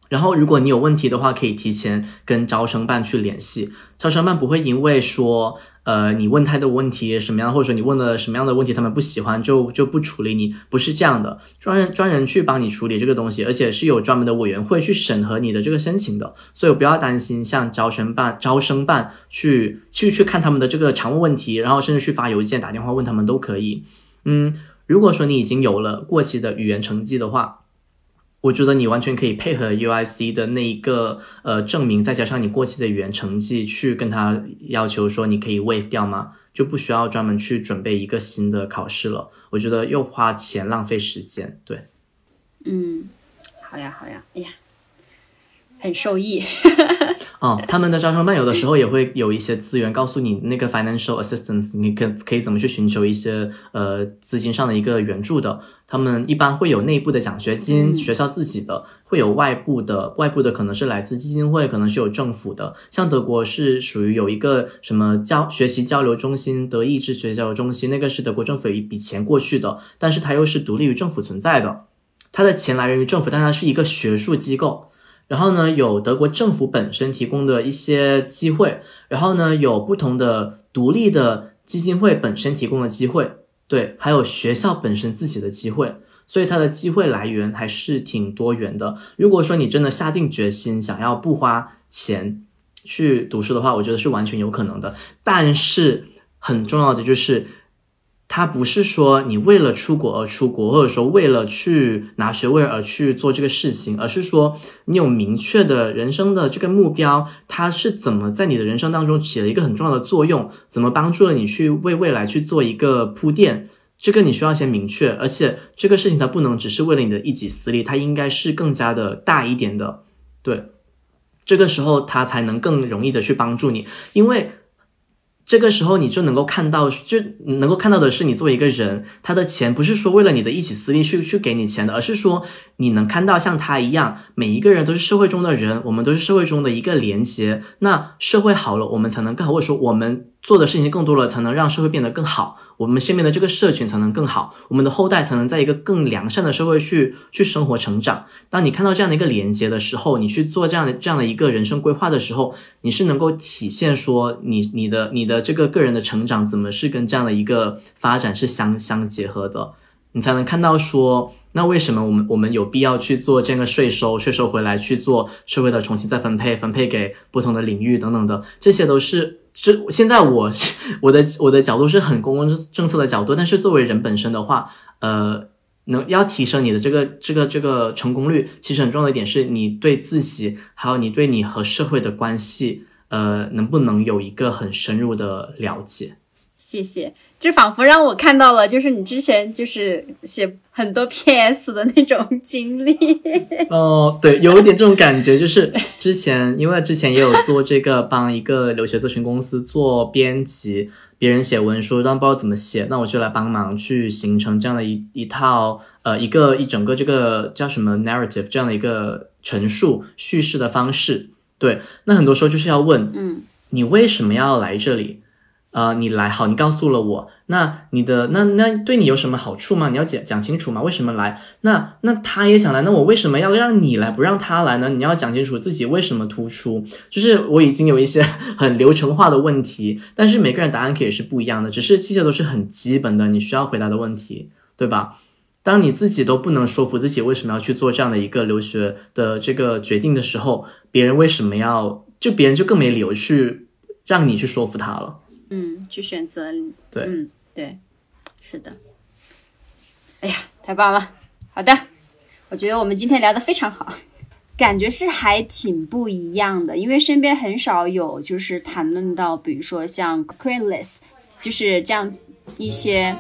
Speaker 1: 然后如果你有问题的话，可以提前跟招生办去联系，招生办不会因为说。呃，你问太多问题什么样，或者说你问了什么样的问题，他们不喜欢就就不处理你，不是这样的，专人专人去帮你处理这个东西，而且是有专门的委员会去审核你的这个申请的，所以不要担心，像招生办、招生办去去去看他们的这个常问问题，然后甚至去发邮件、打电话问他们都可以。嗯，如果说你已经有了过期的语言成绩的话。我觉得你完全可以配合 U I C 的那一个呃证明，再加上你过期的语言成绩，去跟他要求说你可以 waive 掉吗？就不需要专门去准备一个新的考试了。我觉得又花钱浪费时间。对，
Speaker 2: 嗯，好呀好呀，哎呀，很受益。
Speaker 1: 哦，他们的招生办有的时候也会有一些资源，告诉你那个 financial assistance，你可可以怎么去寻求一些呃资金上的一个援助的。他们一般会有内部的奖学金，学校自己的会有外部的，外部的可能是来自基金会，可能是有政府的。像德国是属于有一个什么交学习交流中心，德意志学习交流中心，那个是德国政府有一笔钱过去的，但是它又是独立于政府存在的，它的钱来源于政府，但它是一个学术机构。然后呢，有德国政府本身提供的一些机会，然后呢，有不同的独立的基金会本身提供的机会，对，还有学校本身自己的机会，所以它的机会来源还是挺多元的。如果说你真的下定决心想要不花钱去读书的话，我觉得是完全有可能的。但是很重要的就是。它不是说你为了出国而出国，或者说为了去拿学位而去做这个事情，而是说你有明确的人生的这个目标，它是怎么在你的人生当中起了一个很重要的作用，怎么帮助了你去为未来去做一个铺垫，这个你需要先明确，而且这个事情它不能只是为了你的一己私利，它应该是更加的大一点的，对，这个时候它才能更容易的去帮助你，因为。这个时候你就能够看到，就能够看到的是，你作为一个人，他的钱不是说为了你的一己私利去去给你钱的，而是说你能看到像他一样，每一个人都是社会中的人，我们都是社会中的一个连接。那社会好了，我们才能更好，或者说我们。做的事情更多了，才能让社会变得更好，我们身边的这个社群才能更好，我们的后代才能在一个更良善的社会去去生活成长。当你看到这样的一个连接的时候，你去做这样的这样的一个人生规划的时候，你是能够体现说你你的你的这个个人的成长怎么是跟这样的一个发展是相相结合的，你才能看到说。那为什么我们我们有必要去做这个税收？税收回来去做社会的重新再分配，分配给不同的领域等等的，这些都是这现在我我的我的角度是很公共政策的角度，但是作为人本身的话，呃，能要提升你的这个这个这个成功率，其实很重要的一点是你对自己，还有你对你和社会的关系，呃，能不能有一个很深入的了解？
Speaker 2: 谢谢，这仿佛让我看到了，就是你之前就是写很多 PS 的那种经历。
Speaker 1: 哦，对，有一点这种感觉，就是之前因为之前也有做这个，帮一个留学咨询公司做编辑，别人写文书，但不知道怎么写，那我就来帮忙去形成这样的一一套呃一个一整个这个叫什么 narrative 这样的一个陈述叙事的方式。对，那很多时候就是要问，
Speaker 2: 嗯，
Speaker 1: 你为什么要来这里？呃，你来好，你告诉了我，那你的那那对你有什么好处吗？你要讲讲清楚吗？为什么来？那那他也想来，那我为什么要让你来，不让他来呢？你要讲清楚自己为什么突出。就是我已经有一些很流程化的问题，但是每个人答案可以是不一样的，只是这些都是很基本的你需要回答的问题，对吧？当你自己都不能说服自己为什么要去做这样的一个留学的这个决定的时候，别人为什么要就别人就更没理由去让你去说服他了。
Speaker 2: 嗯，去选择，
Speaker 1: 对，
Speaker 2: 嗯，对，是的。哎呀，太棒了！好的，我觉得我们今天聊的非常好，感觉是还挺不一样的，因为身边很少有就是谈论到，比如说像 c r e a l e s s 就是这样一些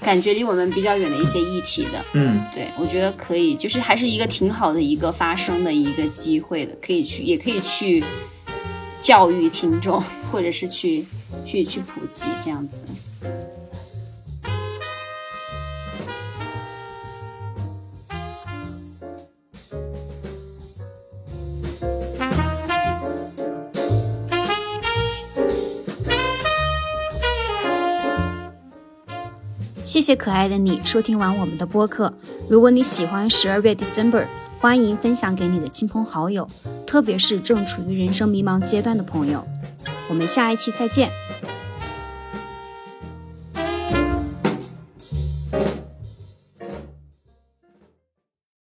Speaker 2: 感觉离我们比较远的一些议题的。
Speaker 1: 嗯，
Speaker 2: 对，我觉得可以，就是还是一个挺好的一个发声的一个机会的，可以去，也可以去教育听众，或者是去。去去普及这样子。谢谢可爱的你收听完我们的播客。如果你喜欢十二月 December，欢迎分享给你的亲朋好友，特别是正处于人生迷茫阶段的朋友。我们下一期再见。